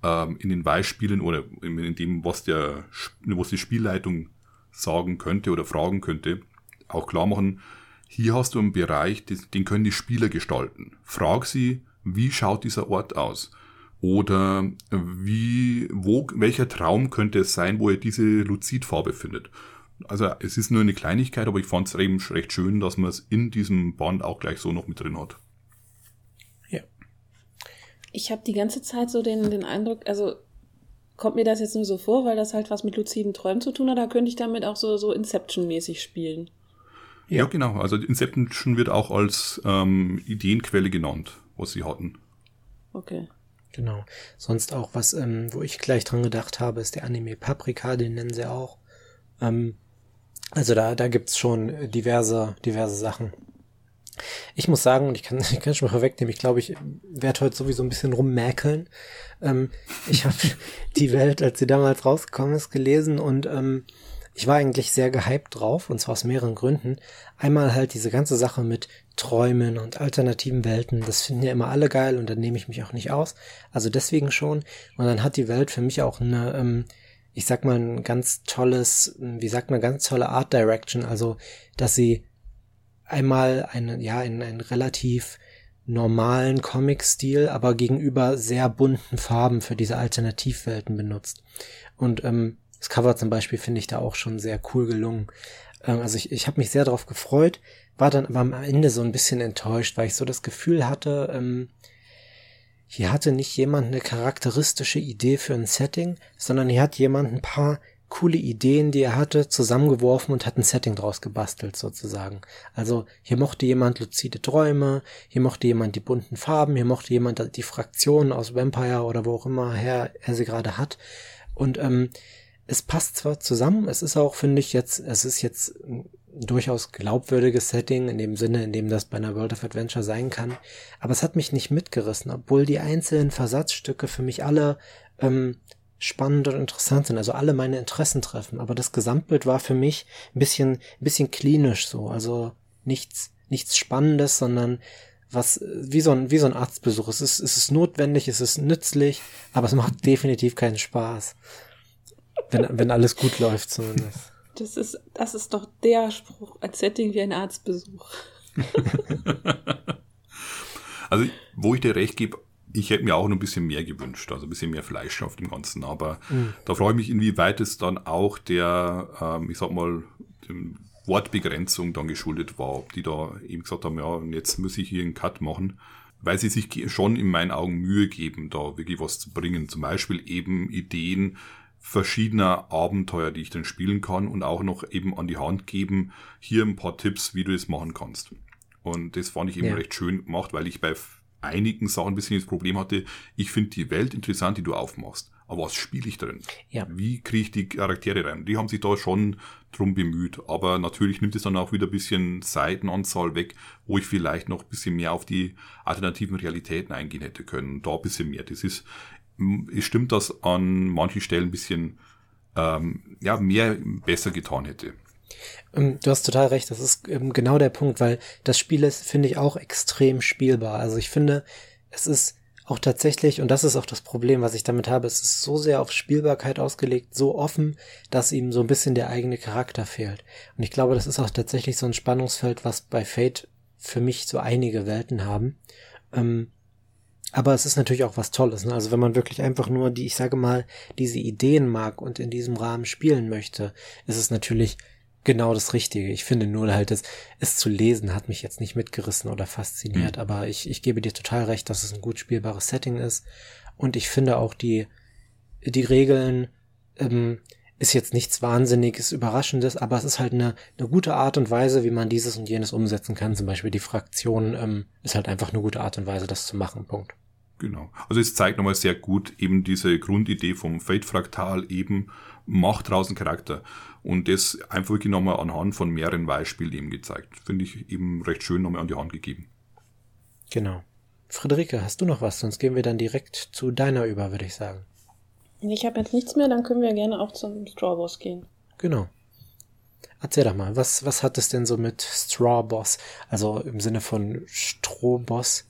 ähm, in den Beispielen oder in dem, was der, was die Spielleitung sagen könnte oder fragen könnte, auch klar machen, hier hast du einen Bereich, den können die Spieler gestalten. Frag sie, wie schaut dieser Ort aus? Oder wie, wo, welcher Traum könnte es sein, wo ihr diese Luzidfarbe findet? Also es ist nur eine Kleinigkeit, aber ich fand es eben recht schön, dass man es in diesem Band auch gleich so noch mit drin hat. Ich habe die ganze Zeit so den, den Eindruck, also kommt mir das jetzt nur so vor, weil das halt was mit luziden Träumen zu tun hat, da könnte ich damit auch so, so Inception-mäßig spielen. Ja. ja, genau. Also Inception wird auch als ähm, Ideenquelle genannt, was sie hatten. Okay. Genau. Sonst auch was, ähm, wo ich gleich dran gedacht habe, ist der Anime Paprika, den nennen sie auch. Ähm, also da, da gibt's schon diverse, diverse Sachen. Ich muss sagen, und ich kann, ich kann schon mal vorwegnehmen, ich glaube, ich werde heute sowieso ein bisschen rummäkeln. Ähm, ich habe die Welt, als sie damals rausgekommen ist, gelesen und ähm, ich war eigentlich sehr gehypt drauf, und zwar aus mehreren Gründen. Einmal halt diese ganze Sache mit Träumen und alternativen Welten, das finden ja immer alle geil und da nehme ich mich auch nicht aus. Also deswegen schon. Und dann hat die Welt für mich auch eine, ähm, ich sag mal, ein ganz tolles, wie sagt man, ganz tolle Art Direction. Also, dass sie einmal einen, ja, einen, einen relativ normalen Comic-Stil, aber gegenüber sehr bunten Farben für diese Alternativwelten benutzt. Und ähm, das Cover zum Beispiel finde ich da auch schon sehr cool gelungen. Ähm, also ich, ich habe mich sehr darauf gefreut, war dann aber am Ende so ein bisschen enttäuscht, weil ich so das Gefühl hatte, ähm, hier hatte nicht jemand eine charakteristische Idee für ein Setting, sondern hier hat jemand ein paar coole Ideen, die er hatte, zusammengeworfen und hat ein Setting draus gebastelt sozusagen. Also hier mochte jemand luzide Träume, hier mochte jemand die bunten Farben, hier mochte jemand die Fraktionen aus Vampire oder wo auch immer her er sie gerade hat. Und ähm, es passt zwar zusammen, es ist auch, finde ich, jetzt, es ist jetzt ein durchaus glaubwürdiges Setting, in dem Sinne, in dem das bei einer World of Adventure sein kann. Aber es hat mich nicht mitgerissen, obwohl die einzelnen Versatzstücke für mich alle ähm, spannend und interessant sind, also alle meine Interessen treffen. Aber das Gesamtbild war für mich ein bisschen, ein bisschen klinisch so, also nichts, nichts Spannendes, sondern was, wie so ein, wie so ein Arztbesuch. Es ist, es ist notwendig, es ist nützlich, aber es macht definitiv keinen Spaß. Wenn, wenn alles gut läuft zumindest. Das ist, das ist doch der Spruch, als Setting wie ein Arztbesuch. also, wo ich dir recht gebe, ich hätte mir auch noch ein bisschen mehr gewünscht, also ein bisschen mehr Fleisch auf dem Ganzen. Aber mhm. da freue ich mich, inwieweit es dann auch der, ähm, ich sag mal, dem Wortbegrenzung dann geschuldet war, ob die da eben gesagt haben, ja, jetzt muss ich hier einen Cut machen, weil sie sich schon in meinen Augen Mühe geben, da wirklich was zu bringen. Zum Beispiel eben Ideen verschiedener Abenteuer, die ich dann spielen kann und auch noch eben an die Hand geben, hier ein paar Tipps, wie du das machen kannst. Und das fand ich eben ja. recht schön gemacht, weil ich bei einigen Sachen ein bisschen das Problem hatte, ich finde die Welt interessant, die du aufmachst. Aber was spiele ich drin? Ja. Wie kriege ich die Charaktere rein? Die haben sich da schon drum bemüht. Aber natürlich nimmt es dann auch wieder ein bisschen Seitenanzahl weg, wo ich vielleicht noch ein bisschen mehr auf die alternativen Realitäten eingehen hätte können. Da ein bisschen mehr. Das ist, es stimmt, dass an manchen Stellen ein bisschen ähm, ja, mehr besser getan hätte. Ähm, du hast total recht, das ist ähm, genau der Punkt, weil das Spiel ist, finde ich, auch extrem spielbar. Also ich finde, es ist auch tatsächlich, und das ist auch das Problem, was ich damit habe, es ist so sehr auf Spielbarkeit ausgelegt, so offen, dass ihm so ein bisschen der eigene Charakter fehlt. Und ich glaube, das ist auch tatsächlich so ein Spannungsfeld, was bei Fate für mich so einige Welten haben. Ähm, aber es ist natürlich auch was Tolles. Ne? Also wenn man wirklich einfach nur die, ich sage mal, diese Ideen mag und in diesem Rahmen spielen möchte, ist es natürlich genau das Richtige. Ich finde nur halt, es, es zu lesen hat mich jetzt nicht mitgerissen oder fasziniert, mhm. aber ich, ich gebe dir total recht, dass es ein gut spielbares Setting ist. Und ich finde auch die, die Regeln, ähm, ist jetzt nichts Wahnsinniges, Überraschendes, aber es ist halt eine, eine gute Art und Weise, wie man dieses und jenes umsetzen kann. Zum Beispiel die Fraktion ähm, ist halt einfach eine gute Art und Weise, das zu machen. Punkt. Genau. Also es zeigt nochmal sehr gut eben diese Grundidee vom Fate-Fraktal eben macht draußen Charakter. Und das einfach wirklich nochmal anhand von mehreren Beispielen eben gezeigt. Finde ich eben recht schön nochmal an die Hand gegeben. Genau. Friederike, hast du noch was? Sonst gehen wir dann direkt zu deiner über, würde ich sagen. Ich habe jetzt nichts mehr, dann können wir gerne auch zum Straw Boss gehen. Genau. Erzähl doch mal, was, was hat es denn so mit Straw Boss? Also im Sinne von Strohboss?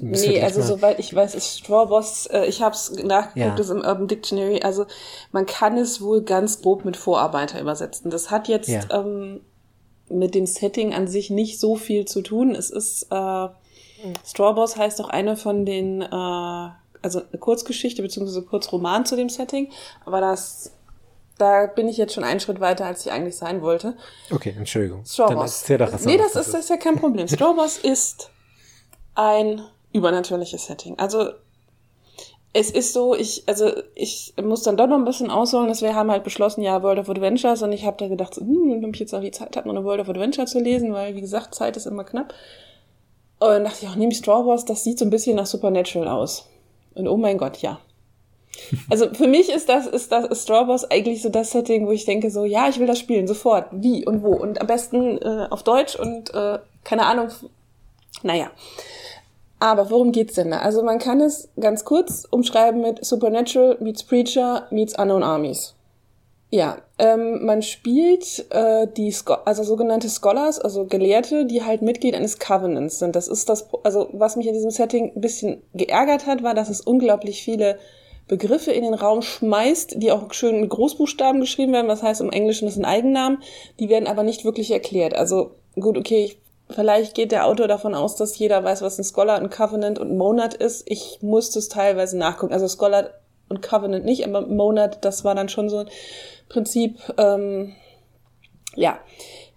Nee, also soweit ich weiß, ist Straw Boss, äh, ich habe es nachgeguckt, ja. das im Urban Dictionary, also man kann es wohl ganz grob mit Vorarbeiter übersetzen. Das hat jetzt ja. ähm, mit dem Setting an sich nicht so viel zu tun. Es ist, äh, hm. Straw Boss heißt auch eine von den, äh, also eine Kurzgeschichte beziehungsweise Kurzroman zu dem Setting, aber das da bin ich jetzt schon einen Schritt weiter, als ich eigentlich sein wollte. Okay, Entschuldigung. Straw Boss. Dann doch, nee, das ist, das ist ja kein Problem. Straw Boss ist ein übernatürliches Setting. Also es ist so, ich, also ich muss dann doch noch ein bisschen ausholen, dass wir haben halt beschlossen, ja, World of Adventures und ich habe da gedacht, so, hm, wenn ich jetzt noch die Zeit habe, noch eine World of Adventure zu lesen, weil, wie gesagt, Zeit ist immer knapp. Und dann dachte ich auch, nehme ich Straw Wars, das sieht so ein bisschen nach Supernatural aus. Und oh mein Gott, ja. Also für mich ist das, ist das ist Straw Wars eigentlich so das Setting, wo ich denke so, ja, ich will das spielen, sofort. Wie und wo. Und am besten äh, auf Deutsch und äh, keine Ahnung. Naja. Aber worum geht's denn da? Also man kann es ganz kurz umschreiben mit Supernatural meets Preacher meets Unknown Armies. Ja, ähm, man spielt äh, die Scho also sogenannte Scholars, also Gelehrte, die halt Mitglied eines Covenants sind. Das ist das, also was mich in diesem Setting ein bisschen geärgert hat, war, dass es unglaublich viele Begriffe in den Raum schmeißt, die auch schön in Großbuchstaben geschrieben werden, was heißt im Englischen das sind Eigennamen, die werden aber nicht wirklich erklärt. Also gut, okay, ich Vielleicht geht der Autor davon aus, dass jeder weiß, was ein Scholar, ein Covenant und Monad ist. Ich musste es teilweise nachgucken. Also Scholar und Covenant nicht, aber Monad, das war dann schon so ein Prinzip, ähm, ja,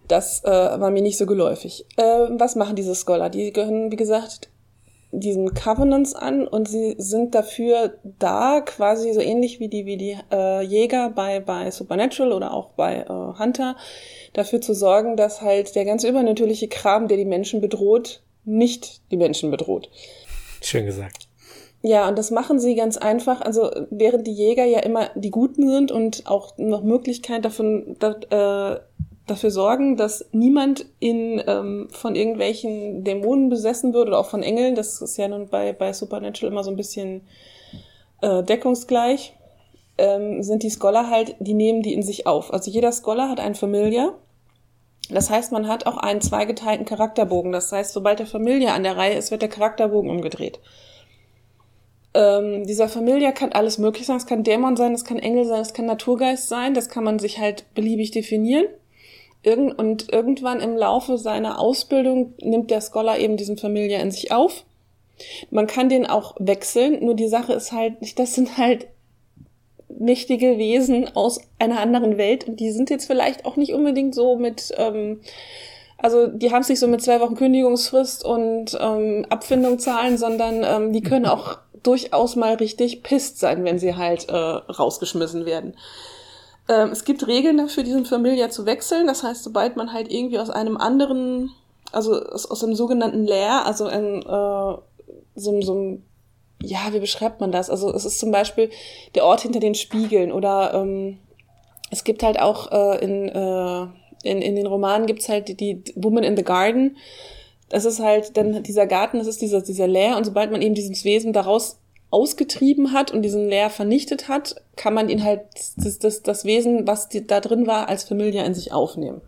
das äh, war mir nicht so geläufig. Äh, was machen diese Scholar? Die gehören, wie gesagt, diesen Covenants an und sie sind dafür da, quasi so ähnlich wie die, wie die äh, Jäger bei, bei Supernatural oder auch bei äh, Hunter, dafür zu sorgen, dass halt der ganze übernatürliche Kram, der die Menschen bedroht, nicht die Menschen bedroht. Schön gesagt. Ja, und das machen sie ganz einfach. Also während die Jäger ja immer die Guten sind und auch noch Möglichkeit davon, da, äh, dafür sorgen, dass niemand in ähm, von irgendwelchen Dämonen besessen wird oder auch von Engeln. Das ist ja nun bei, bei Supernatural immer so ein bisschen äh, deckungsgleich. Ähm, sind die Scholar halt, die nehmen die in sich auf. Also jeder Scholar hat einen Familiar. Das heißt, man hat auch einen zweigeteilten Charakterbogen. Das heißt, sobald der Familiar an der Reihe ist, wird der Charakterbogen umgedreht. Ähm, dieser Familiar kann alles möglich sein. Es kann Dämon sein, es kann Engel sein, es kann Naturgeist sein. Das kann man sich halt beliebig definieren. Irgend und irgendwann im Laufe seiner Ausbildung nimmt der Scholar eben diesen Familiar in sich auf. Man kann den auch wechseln, nur die Sache ist halt, das sind halt mächtige Wesen aus einer anderen Welt und die sind jetzt vielleicht auch nicht unbedingt so mit, ähm, also die haben sich so mit zwei Wochen Kündigungsfrist und ähm, Abfindung zahlen, sondern ähm, die können auch durchaus mal richtig pisst sein, wenn sie halt äh, rausgeschmissen werden. Ähm, es gibt Regeln dafür, diesen Familia zu wechseln. Das heißt, sobald man halt irgendwie aus einem anderen, also aus, aus einem sogenannten Lair, also in, äh, so, so einem, ja, wie beschreibt man das? Also es ist zum Beispiel der Ort hinter den Spiegeln oder ähm, es gibt halt auch äh, in, äh, in, in den Romanen gibt's halt die, die Woman in the Garden. Das ist halt dann dieser Garten, das ist dieser, dieser Lair und sobald man eben dieses Wesen daraus ausgetrieben hat und diesen Leer vernichtet hat, kann man ihn halt, das, das, das Wesen, was die, da drin war, als Familie in sich aufnehmen.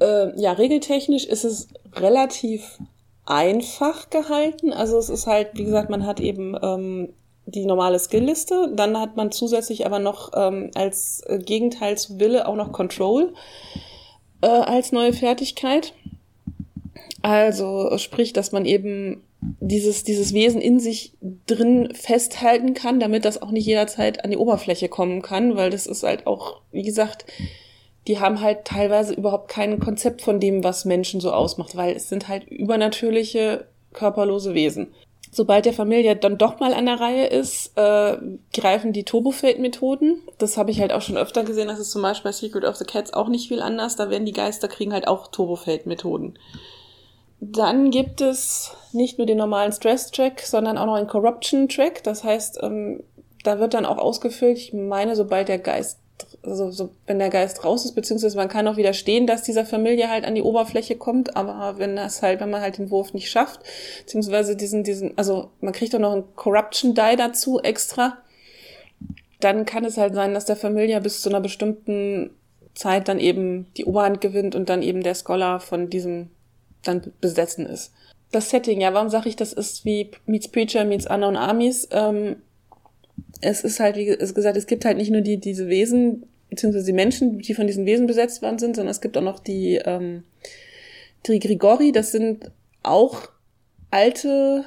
Äh, ja, regeltechnisch ist es relativ einfach gehalten. Also es ist halt, wie gesagt, man hat eben ähm, die normale Skillliste. Dann hat man zusätzlich aber noch ähm, als äh, Gegenteil zu Wille auch noch Control äh, als neue Fertigkeit. Also sprich, dass man eben dieses, dieses Wesen in sich drin festhalten kann, damit das auch nicht jederzeit an die Oberfläche kommen kann, weil das ist halt auch, wie gesagt, die haben halt teilweise überhaupt kein Konzept von dem, was Menschen so ausmacht, weil es sind halt übernatürliche, körperlose Wesen. Sobald der Familie dann doch mal an der Reihe ist, äh, greifen die Turbofate-Methoden. Das habe ich halt auch schon öfter gesehen. Das ist zum Beispiel bei Secret of the Cats auch nicht viel anders. Da werden die Geister kriegen halt auch Turbofate-Methoden. Dann gibt es nicht nur den normalen Stress-Track, sondern auch noch einen Corruption-Track. Das heißt, ähm, da wird dann auch ausgefüllt, ich meine, sobald der Geist also so, wenn der Geist raus ist, beziehungsweise man kann auch widerstehen, dass dieser Familie halt an die Oberfläche kommt, aber wenn das halt, wenn man halt den Wurf nicht schafft, beziehungsweise diesen, diesen, also man kriegt auch noch einen Corruption Die dazu extra, dann kann es halt sein, dass der Familie bis zu einer bestimmten Zeit dann eben die Oberhand gewinnt und dann eben der Scholar von diesem dann besessen ist. Das Setting, ja, warum sage ich, das ist wie Meets Preacher, Meets Unknown Armies? Ähm, es ist halt, wie gesagt, es gibt halt nicht nur die, diese Wesen, beziehungsweise die Menschen, die von diesen Wesen besetzt worden sind, sondern es gibt auch noch die, ähm, die Grigori, das sind auch alte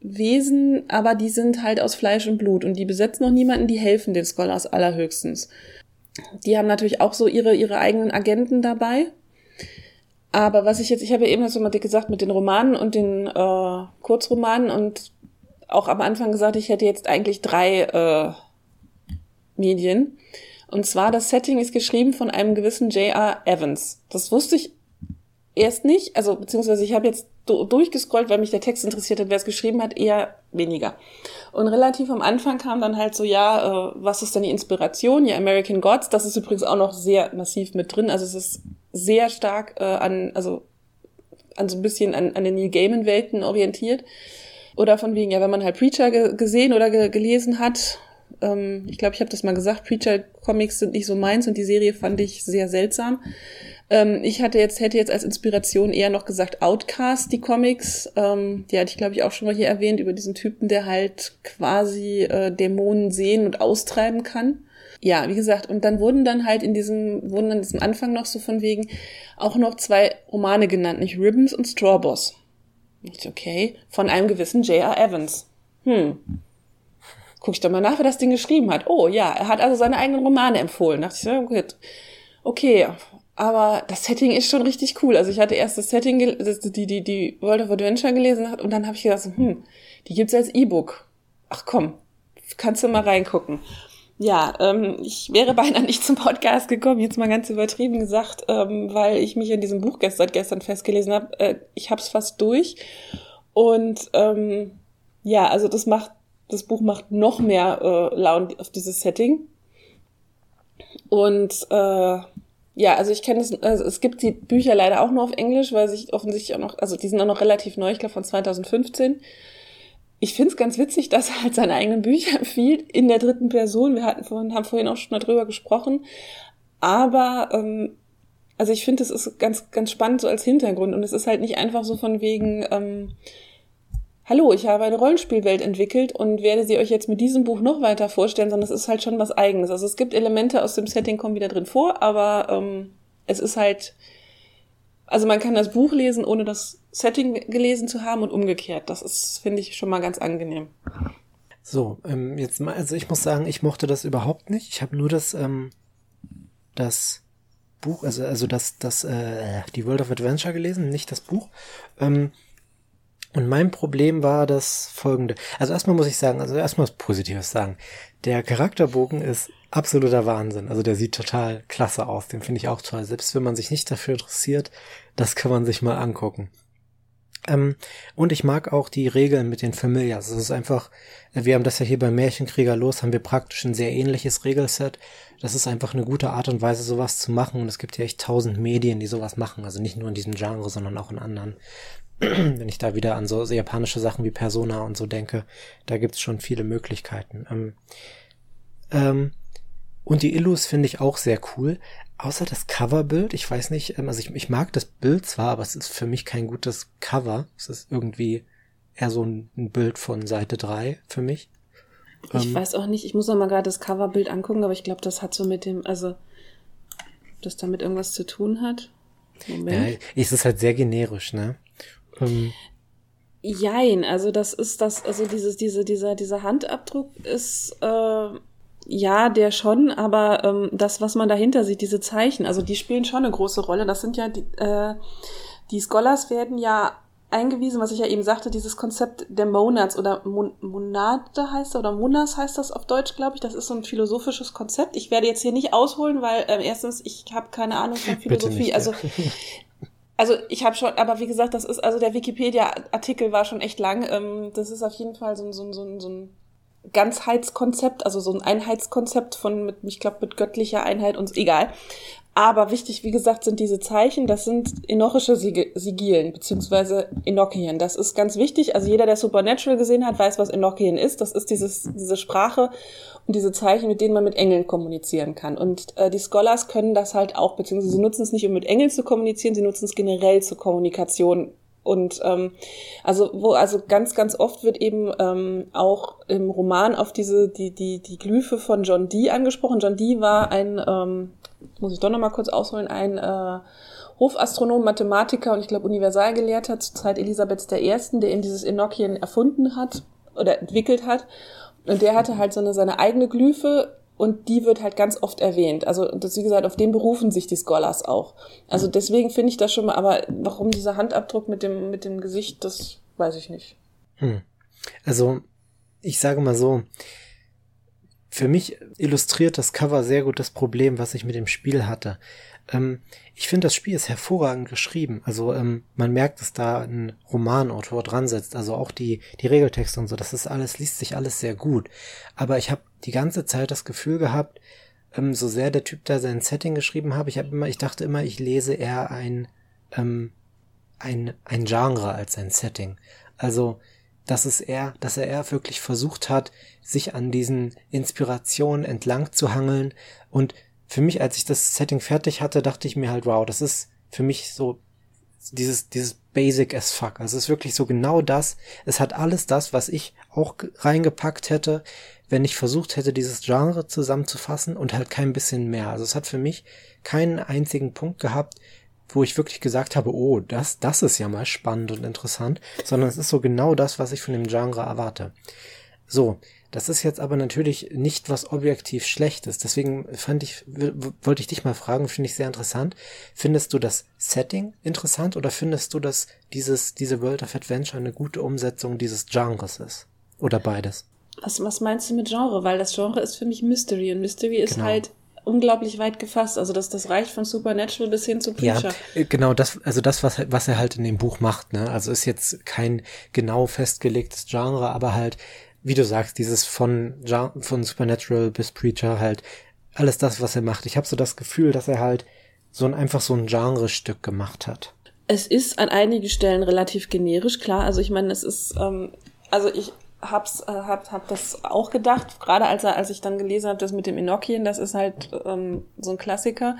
Wesen, aber die sind halt aus Fleisch und Blut und die besetzen noch niemanden, die helfen den Scholars allerhöchstens. Die haben natürlich auch so ihre, ihre eigenen Agenten dabei. Aber was ich jetzt, ich habe ja eben das mal gesagt mit den Romanen und den äh, Kurzromanen und auch am Anfang gesagt, ich hätte jetzt eigentlich drei äh, Medien. Und zwar das Setting ist geschrieben von einem gewissen J.R. Evans. Das wusste ich erst nicht, also beziehungsweise ich habe jetzt durchgescrollt, weil mich der Text interessiert hat, wer es geschrieben hat, eher weniger. Und relativ am Anfang kam dann halt so, ja, äh, was ist denn die Inspiration? Ja, American Gods, das ist übrigens auch noch sehr massiv mit drin. Also es ist sehr stark äh, an, also an so ein bisschen an, an den Neil Gaiman-Welten orientiert. Oder von wegen, ja, wenn man halt Preacher ge gesehen oder ge gelesen hat, ähm, ich glaube, ich habe das mal gesagt, Preacher-Comics sind nicht so meins und die Serie fand ich sehr seltsam. Ähm, ich hatte jetzt, hätte jetzt als Inspiration eher noch gesagt Outcast, die Comics. Ähm, die hatte ich, glaube ich, auch schon mal hier erwähnt, über diesen Typen, der halt quasi äh, Dämonen sehen und austreiben kann. Ja, wie gesagt, und dann wurden dann halt in diesem, wurden dann diesem Anfang noch so von wegen auch noch zwei Romane genannt, nicht Ribbons und Straw Boss. Ich, okay, von einem gewissen J.R. Evans. Hm. Guck ich doch mal nach, wer das Ding geschrieben hat. Oh ja, er hat also seine eigenen Romane empfohlen. Da dachte ich, ja, gut. Okay, aber das Setting ist schon richtig cool. Also ich hatte erst das Setting, die, die, die World of Adventure gelesen und dann habe ich gedacht, hm, die gibt's als E-Book. Ach komm, kannst du mal reingucken. Ja, ähm, ich wäre beinahe nicht zum Podcast gekommen, jetzt mal ganz übertrieben gesagt, ähm, weil ich mich in diesem Buch gestern, gestern festgelesen habe. Äh, ich habe es fast durch. Und ähm, ja, also das macht, das Buch macht noch mehr äh, Laune auf dieses Setting. Und äh, ja, also ich kenne es, also es gibt die Bücher leider auch nur auf Englisch, weil sich offensichtlich auch noch, also die sind auch noch relativ neu, ich glaube von 2015 ich finde es ganz witzig, dass er halt seine eigenen Bücher empfiehlt in der dritten Person. Wir hatten vorhin, haben vorhin auch schon darüber gesprochen. Aber ähm, also ich finde, es ist ganz, ganz spannend so als Hintergrund. Und es ist halt nicht einfach so von wegen, ähm, hallo, ich habe eine Rollenspielwelt entwickelt und werde sie euch jetzt mit diesem Buch noch weiter vorstellen, sondern es ist halt schon was eigenes. Also es gibt Elemente aus dem Setting, kommen wieder drin vor, aber ähm, es ist halt also man kann das Buch lesen, ohne das Setting gelesen zu haben und umgekehrt. Das ist, finde ich, schon mal ganz angenehm. So, ähm, jetzt mal, also ich muss sagen, ich mochte das überhaupt nicht. Ich habe nur das, ähm, das Buch, also, also das, das, äh, die World of Adventure gelesen, nicht das Buch. Ähm, und mein Problem war das folgende. Also erstmal muss ich sagen, also erstmal was Positives sagen. Der Charakterbogen ist absoluter Wahnsinn. Also der sieht total klasse aus. Den finde ich auch toll. Selbst wenn man sich nicht dafür interessiert, das kann man sich mal angucken. Ähm, und ich mag auch die Regeln mit den Familias. Es ist einfach, wir haben das ja hier beim Märchenkrieger los, haben wir praktisch ein sehr ähnliches Regelset. Das ist einfach eine gute Art und Weise, sowas zu machen. Und es gibt ja echt tausend Medien, die sowas machen. Also nicht nur in diesem Genre, sondern auch in anderen. wenn ich da wieder an so japanische Sachen wie Persona und so denke, da gibt's schon viele Möglichkeiten. Ähm, ähm, und die Illus finde ich auch sehr cool, außer das Coverbild, ich weiß nicht, ähm, also ich, ich mag das Bild zwar, aber es ist für mich kein gutes Cover. Es ist irgendwie eher so ein, ein Bild von Seite 3 für mich. Ich ähm, weiß auch nicht, ich muss noch mal gerade das Coverbild angucken, aber ich glaube, das hat so mit dem, also, das damit irgendwas zu tun hat. Moment. Ja, es ist halt sehr generisch, ne? Ähm, Jein, also das ist das, also dieses, diese, dieser, dieser Handabdruck ist, äh, ja, der schon, aber ähm, das, was man dahinter sieht, diese Zeichen, also die spielen schon eine große Rolle. Das sind ja die, äh, die Scholars werden ja eingewiesen, was ich ja eben sagte, dieses Konzept der Monads oder Mon Monade heißt das, oder Monas heißt das auf Deutsch, glaube ich. Das ist so ein philosophisches Konzept. Ich werde jetzt hier nicht ausholen, weil äh, erstens, ich habe keine Ahnung von Philosophie. Nicht, also Also ich habe schon, aber wie gesagt, das ist, also der Wikipedia-Artikel war schon echt lang. Ähm, das ist auf jeden Fall so, so, so, so ein Ganzheitskonzept, also so ein Einheitskonzept von, mit, ich glaube, mit göttlicher Einheit und egal. Aber wichtig, wie gesagt, sind diese Zeichen, das sind enochische Sigilen, beziehungsweise Enochien. Das ist ganz wichtig. Also jeder, der Supernatural gesehen hat, weiß, was Enochien ist. Das ist dieses, diese Sprache und diese Zeichen, mit denen man mit Engeln kommunizieren kann. Und äh, die Scholars können das halt auch, beziehungsweise sie nutzen es nicht, um mit Engeln zu kommunizieren, sie nutzen es generell zur Kommunikation und ähm, also wo also ganz ganz oft wird eben ähm, auch im Roman auf diese die die die Glyphe von John Dee angesprochen. John Dee war ein ähm, muss ich doch noch mal kurz ausholen ein äh, Hofastronom, Mathematiker und ich glaube Universalgelehrter zur Zeit Elisabeths I., der eben dieses Enochien erfunden hat oder entwickelt hat. Und der hatte halt so eine seine eigene Glyphe und die wird halt ganz oft erwähnt. Also das, wie gesagt, auf den berufen sich die Scholars auch. Also deswegen finde ich das schon mal, aber warum dieser Handabdruck mit dem, mit dem Gesicht, das weiß ich nicht. Hm. Also, ich sage mal so, für mich illustriert das Cover sehr gut das Problem, was ich mit dem Spiel hatte. Ähm, ich finde, das Spiel ist hervorragend geschrieben. Also ähm, man merkt, dass da ein Romanautor dran sitzt. Also auch die, die Regeltexte und so. Das ist alles, liest sich alles sehr gut. Aber ich habe die ganze Zeit das Gefühl gehabt, ähm, so sehr der Typ da sein Setting geschrieben habe, ich habe immer, ich dachte immer, ich lese eher ein, ähm, ein, ein Genre als ein Setting. Also, dass es eher, dass er eher wirklich versucht hat, sich an diesen Inspirationen entlang zu hangeln und für mich, als ich das Setting fertig hatte, dachte ich mir halt, wow, das ist für mich so dieses, dieses basic as fuck. Also es ist wirklich so genau das. Es hat alles das, was ich auch reingepackt hätte, wenn ich versucht hätte, dieses Genre zusammenzufassen und halt kein bisschen mehr. Also es hat für mich keinen einzigen Punkt gehabt, wo ich wirklich gesagt habe, oh, das, das ist ja mal spannend und interessant, sondern es ist so genau das, was ich von dem Genre erwarte. So, das ist jetzt aber natürlich nicht was objektiv Schlechtes. Deswegen fand ich, wollte ich dich mal fragen, finde ich sehr interessant. Findest du das Setting interessant oder findest du, dass dieses, diese World of Adventure eine gute Umsetzung dieses Genres ist? Oder beides? Was, was meinst du mit Genre? Weil das Genre ist für mich Mystery und Mystery ist genau. halt unglaublich weit gefasst. Also das, das reicht von Supernatural bis hin zu Preacher. Ja, äh, genau, das, also das, was, was er halt in dem Buch macht, ne? Also ist jetzt kein genau festgelegtes Genre, aber halt wie du sagst, dieses von, von Supernatural bis Preacher halt, alles das, was er macht. Ich habe so das Gefühl, dass er halt so ein, einfach so ein Genrestück gemacht hat. Es ist an einigen Stellen relativ generisch, klar. Also ich meine, es ist, ähm, also ich hab's, äh, hab, hab das auch gedacht, gerade als, als ich dann gelesen habe, das mit dem Enochien, das ist halt ähm, so ein Klassiker.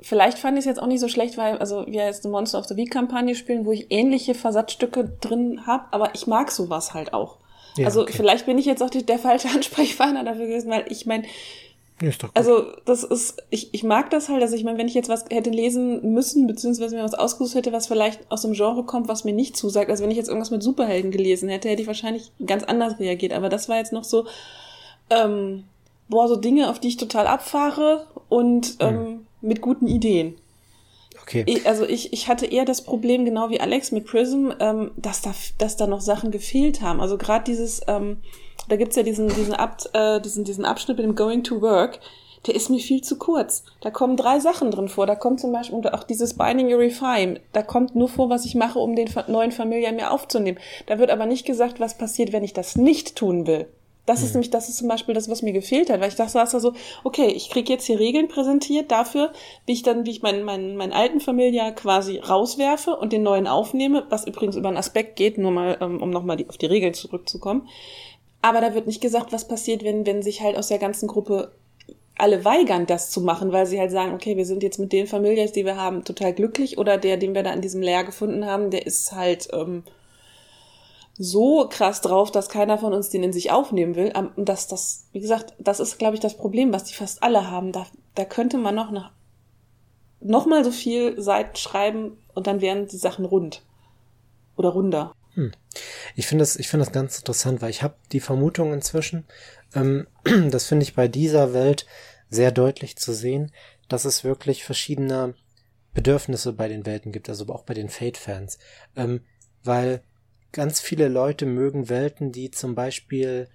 Vielleicht fand ich es jetzt auch nicht so schlecht, weil also wir jetzt eine Monster of the Week Kampagne spielen, wo ich ähnliche Versatzstücke drin habe, aber ich mag sowas halt auch. Ja, also okay. vielleicht bin ich jetzt auch die, der falsche Ansprechpartner dafür gewesen, weil ich meine, also das ist, ich, ich mag das halt, also ich meine, wenn ich jetzt was hätte lesen müssen, beziehungsweise mir was ausgesucht hätte, was vielleicht aus dem Genre kommt, was mir nicht zusagt, also wenn ich jetzt irgendwas mit Superhelden gelesen hätte, hätte ich wahrscheinlich ganz anders reagiert, aber das war jetzt noch so, ähm, boah, so Dinge, auf die ich total abfahre und ähm, hm. mit guten Ideen. Okay. Also ich, ich hatte eher das Problem, genau wie Alex mit Prism, ähm, dass, da, dass da noch Sachen gefehlt haben. Also gerade dieses, ähm, da gibt's ja diesen, diesen, Ab, äh, diesen, diesen Abschnitt mit dem Going to Work, der ist mir viel zu kurz. Da kommen drei Sachen drin vor. Da kommt zum Beispiel auch dieses Binding Refine. Da kommt nur vor, was ich mache, um den neuen Familien mir aufzunehmen. Da wird aber nicht gesagt, was passiert, wenn ich das nicht tun will. Das mhm. ist nämlich, das ist zum Beispiel das, was mir gefehlt hat, weil ich dachte, saß da so, okay, ich kriege jetzt hier Regeln präsentiert dafür, wie ich dann, wie ich meinen, meinen, meinen alten Familie quasi rauswerfe und den neuen aufnehme, was übrigens über einen Aspekt geht, nur mal, ähm, um nochmal auf die Regeln zurückzukommen. Aber da wird nicht gesagt, was passiert, wenn, wenn sich halt aus der ganzen Gruppe alle weigern, das zu machen, weil sie halt sagen, okay, wir sind jetzt mit den Familias, die wir haben, total glücklich oder der, den wir da in diesem Lehr gefunden haben, der ist halt ähm, so krass drauf, dass keiner von uns den in sich aufnehmen will. Und dass das, wie gesagt, das ist, glaube ich, das Problem, was die fast alle haben. Da, da könnte man noch nach, noch mal so viel Seiten schreiben und dann wären die Sachen rund oder runder. Hm. Ich finde das, ich finde das ganz interessant, weil ich habe die Vermutung inzwischen, ähm, das finde ich bei dieser Welt sehr deutlich zu sehen, dass es wirklich verschiedene Bedürfnisse bei den Welten gibt, also auch bei den Fate-Fans, ähm, weil ganz viele Leute mögen Welten, die zum Beispiel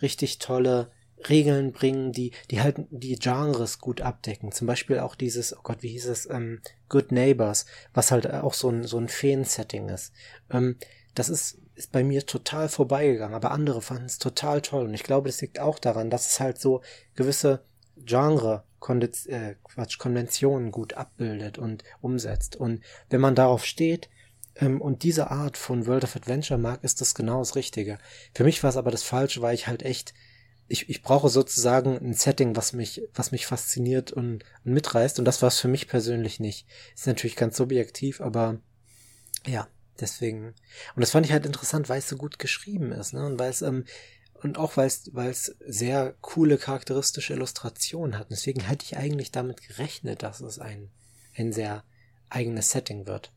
richtig tolle Regeln bringen, die, die halt die Genres gut abdecken. Zum Beispiel auch dieses, oh Gott, wie hieß es, ähm, Good Neighbors, was halt auch so ein, so ein Feen-Setting ist. Ähm, das ist, ist bei mir total vorbeigegangen, aber andere fanden es total toll. Und ich glaube, das liegt auch daran, dass es halt so gewisse Genre, Kondiz äh, Quatsch, Konventionen gut abbildet und umsetzt. Und wenn man darauf steht, und diese Art von World of Adventure mag, ist das genau das Richtige. Für mich war es aber das Falsche, weil ich halt echt, ich, ich brauche sozusagen ein Setting, was mich, was mich fasziniert und, und mitreißt. Und das war es für mich persönlich nicht. Ist natürlich ganz subjektiv, aber ja, deswegen. Und das fand ich halt interessant, weil es so gut geschrieben ist, ne? Und weil es, ähm, und auch weil es, weil es sehr coole charakteristische Illustrationen hat. Deswegen hätte ich eigentlich damit gerechnet, dass es ein, ein sehr eigenes Setting wird.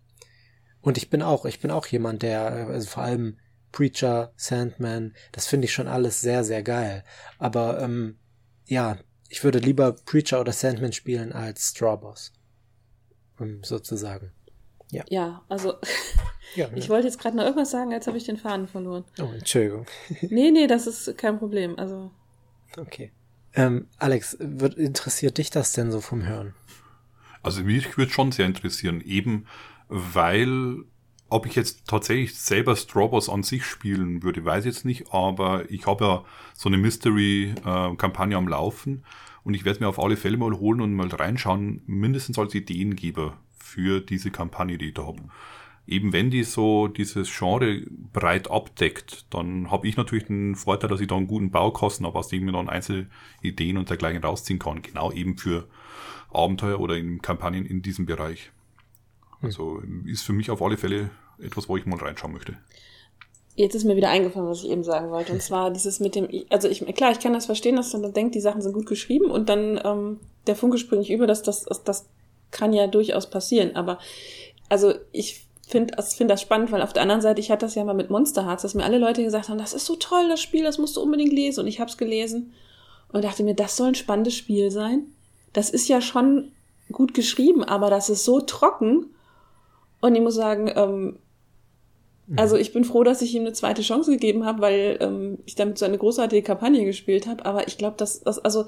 Und ich bin auch, ich bin auch jemand, der, also vor allem Preacher, Sandman, das finde ich schon alles sehr, sehr geil. Aber ähm, ja, ich würde lieber Preacher oder Sandman spielen als Straw Boss. Um, sozusagen. Ja. Ja, also ja, ich ne? wollte jetzt gerade noch irgendwas sagen, jetzt habe ich den Faden verloren. Oh, Entschuldigung. nee, nee, das ist kein Problem. Also. Okay. Ähm, Alex, wird, interessiert dich das denn so vom Hören? Also mich würde schon sehr interessieren, eben weil ob ich jetzt tatsächlich selber Strawboss an sich spielen würde, weiß ich jetzt nicht, aber ich habe ja so eine Mystery-Kampagne am Laufen und ich werde mir auf alle Fälle mal holen und mal reinschauen, mindestens als Ideengeber für diese Kampagne, die ich da habe. Eben wenn die so dieses Genre breit abdeckt, dann habe ich natürlich den Vorteil, dass ich da einen guten Baukosten habe, aus dem ich dann Einzelideen und dergleichen rausziehen kann. Genau eben für Abenteuer oder in Kampagnen in diesem Bereich. Also ist für mich auf alle Fälle etwas, wo ich mal reinschauen möchte. Jetzt ist mir wieder eingefallen, was ich eben sagen wollte. Und zwar dieses mit dem, also ich, klar, ich kann das verstehen, dass man dann denkt, die Sachen sind gut geschrieben und dann ähm, der Funke springt über, dass das, das, das kann ja durchaus passieren. Aber also ich finde das, find das spannend, weil auf der anderen Seite, ich hatte das ja mal mit Monster Hearts, dass mir alle Leute gesagt haben, das ist so toll, das Spiel, das musst du unbedingt lesen. Und ich habe es gelesen und dachte mir, das soll ein spannendes Spiel sein. Das ist ja schon gut geschrieben, aber das ist so trocken und ich muss sagen, ähm, mhm. also ich bin froh, dass ich ihm eine zweite Chance gegeben habe, weil ähm, ich damit so eine großartige Kampagne gespielt habe. Aber ich glaube, dass das, also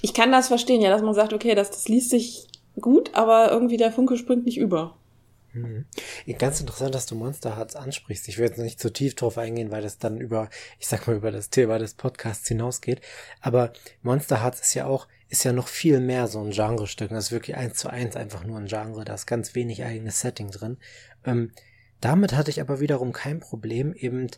ich kann das verstehen, ja, dass man sagt, okay, das, das liest sich gut, aber irgendwie der Funke springt nicht über. Mhm. Ganz interessant, dass du Monster Hearts ansprichst. Ich will jetzt nicht zu tief drauf eingehen, weil das dann über, ich sag mal, über das Thema des Podcasts hinausgeht. Aber Monster Hearts ist ja auch ist ja noch viel mehr so ein Genrestück. Das ist wirklich eins zu eins einfach nur ein Genre. Da ist ganz wenig eigenes Setting drin. Ähm, damit hatte ich aber wiederum kein Problem, eben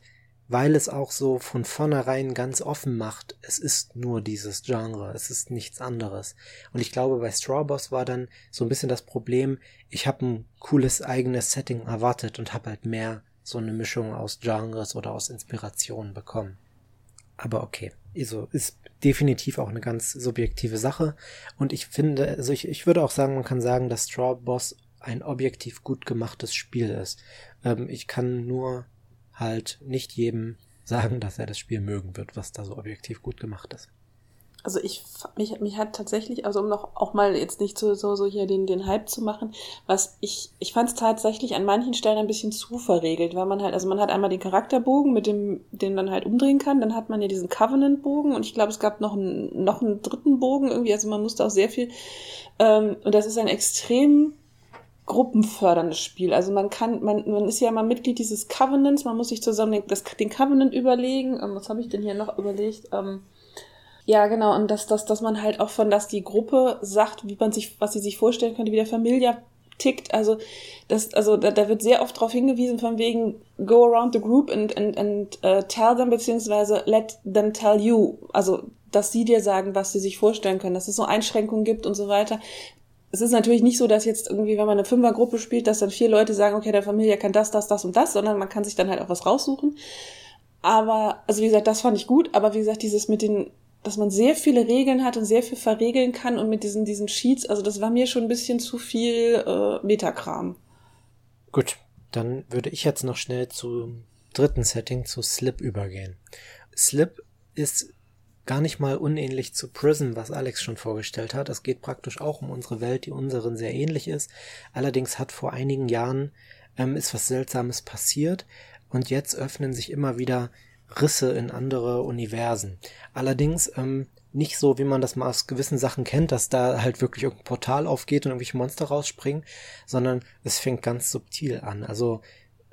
weil es auch so von vornherein ganz offen macht, es ist nur dieses Genre, es ist nichts anderes. Und ich glaube, bei Straw Boss war dann so ein bisschen das Problem, ich habe ein cooles eigenes Setting erwartet und habe halt mehr so eine Mischung aus Genres oder aus Inspirationen bekommen. Aber okay, also ist definitiv auch eine ganz subjektive Sache. Und ich finde, also ich, ich würde auch sagen, man kann sagen, dass Straw Boss ein objektiv gut gemachtes Spiel ist. Ähm, ich kann nur halt nicht jedem sagen, dass er das Spiel mögen wird, was da so objektiv gut gemacht ist also ich mich, mich hat tatsächlich, also um noch auch mal jetzt nicht so, so, so hier den, den Hype zu machen, was ich, ich fand es tatsächlich an manchen Stellen ein bisschen zu verregelt, weil man halt, also man hat einmal den Charakterbogen, mit dem, den man halt umdrehen kann, dann hat man ja diesen Covenant-Bogen und ich glaube, es gab noch einen, noch einen dritten Bogen irgendwie, also man musste auch sehr viel, ähm, und das ist ein extrem gruppenförderndes Spiel. Also man kann, man, man ist ja mal Mitglied dieses Covenants, man muss sich zusammen den, das, den Covenant überlegen. Ähm, was habe ich denn hier noch überlegt? Ähm, ja, genau. Und dass, dass, dass man halt auch von, dass die Gruppe sagt, wie man sich, was sie sich vorstellen könnte, wie der Familie tickt. Also, das, also da, da wird sehr oft darauf hingewiesen, von wegen go around the group and, and, and uh, tell them, beziehungsweise let them tell you. Also dass sie dir sagen, was sie sich vorstellen können, dass es so Einschränkungen gibt und so weiter. Es ist natürlich nicht so, dass jetzt irgendwie, wenn man eine Fünfergruppe spielt, dass dann vier Leute sagen, okay, der Familie kann das, das, das und das, sondern man kann sich dann halt auch was raussuchen. Aber, also wie gesagt, das fand ich gut, aber wie gesagt, dieses mit den, dass man sehr viele Regeln hat und sehr viel verregeln kann und mit diesen, diesen Sheets, also das war mir schon ein bisschen zu viel äh, Metakram. Gut, dann würde ich jetzt noch schnell zum dritten Setting, zu Slip übergehen. Slip ist gar nicht mal unähnlich zu Prism, was Alex schon vorgestellt hat. Es geht praktisch auch um unsere Welt, die unseren sehr ähnlich ist. Allerdings hat vor einigen Jahren ähm, ist was Seltsames passiert und jetzt öffnen sich immer wieder Risse in andere Universen. Allerdings ähm, nicht so, wie man das mal aus gewissen Sachen kennt, dass da halt wirklich irgendein Portal aufgeht und irgendwelche Monster rausspringen, sondern es fängt ganz subtil an. Also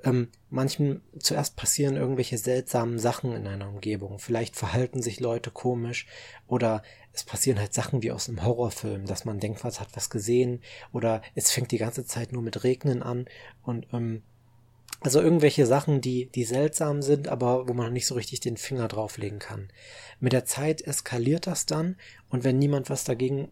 ähm, manchen zuerst passieren irgendwelche seltsamen Sachen in einer Umgebung. Vielleicht verhalten sich Leute komisch oder es passieren halt Sachen wie aus einem Horrorfilm, dass man denkt, was hat was gesehen oder es fängt die ganze Zeit nur mit Regnen an und ähm, also irgendwelche Sachen, die, die seltsam sind, aber wo man nicht so richtig den Finger drauflegen kann. Mit der Zeit eskaliert das dann und wenn niemand was dagegen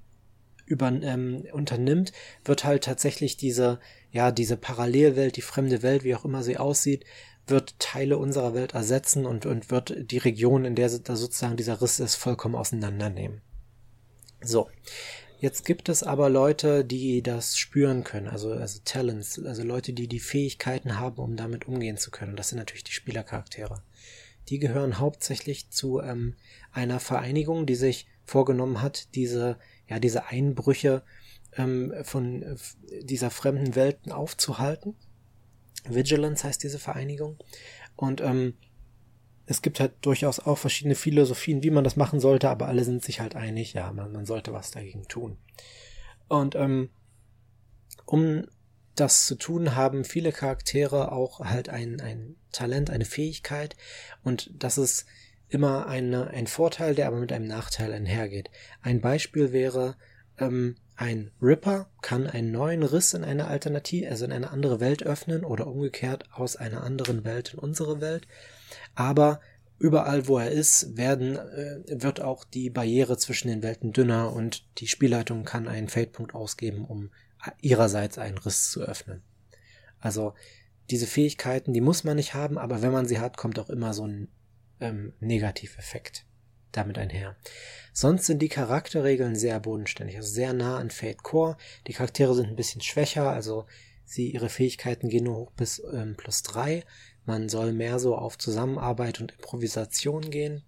über, ähm, unternimmt, wird halt tatsächlich diese, ja, diese Parallelwelt, die fremde Welt, wie auch immer sie aussieht, wird Teile unserer Welt ersetzen und, und wird die Region, in der da sozusagen dieser Riss ist, vollkommen auseinandernehmen. So. Jetzt gibt es aber Leute, die das spüren können, also, also Talents, also Leute, die die Fähigkeiten haben, um damit umgehen zu können. Das sind natürlich die Spielercharaktere. Die gehören hauptsächlich zu ähm, einer Vereinigung, die sich vorgenommen hat, diese ja, diese Einbrüche ähm, von dieser fremden Welten aufzuhalten. Vigilance heißt diese Vereinigung. Und ähm, es gibt halt durchaus auch verschiedene Philosophien, wie man das machen sollte, aber alle sind sich halt einig, ja, man, man sollte was dagegen tun. Und ähm, um das zu tun, haben viele Charaktere auch halt ein, ein Talent, eine Fähigkeit und das ist immer eine, ein Vorteil, der aber mit einem Nachteil einhergeht. Ein Beispiel wäre, ähm, ein Ripper kann einen neuen Riss in eine Alternative, also in eine andere Welt öffnen oder umgekehrt aus einer anderen Welt in unsere Welt. Aber überall, wo er ist, werden, äh, wird auch die Barriere zwischen den Welten dünner und die Spielleitung kann einen Feldpunkt ausgeben, um ihrerseits einen Riss zu öffnen. Also diese Fähigkeiten, die muss man nicht haben, aber wenn man sie hat, kommt auch immer so ein ähm, Negativeffekt damit einher. Sonst sind die Charakterregeln sehr bodenständig, also sehr nah an Fate Core. Die Charaktere sind ein bisschen schwächer, also sie, ihre Fähigkeiten gehen nur hoch bis ähm, plus drei. Man soll mehr so auf Zusammenarbeit und Improvisation gehen.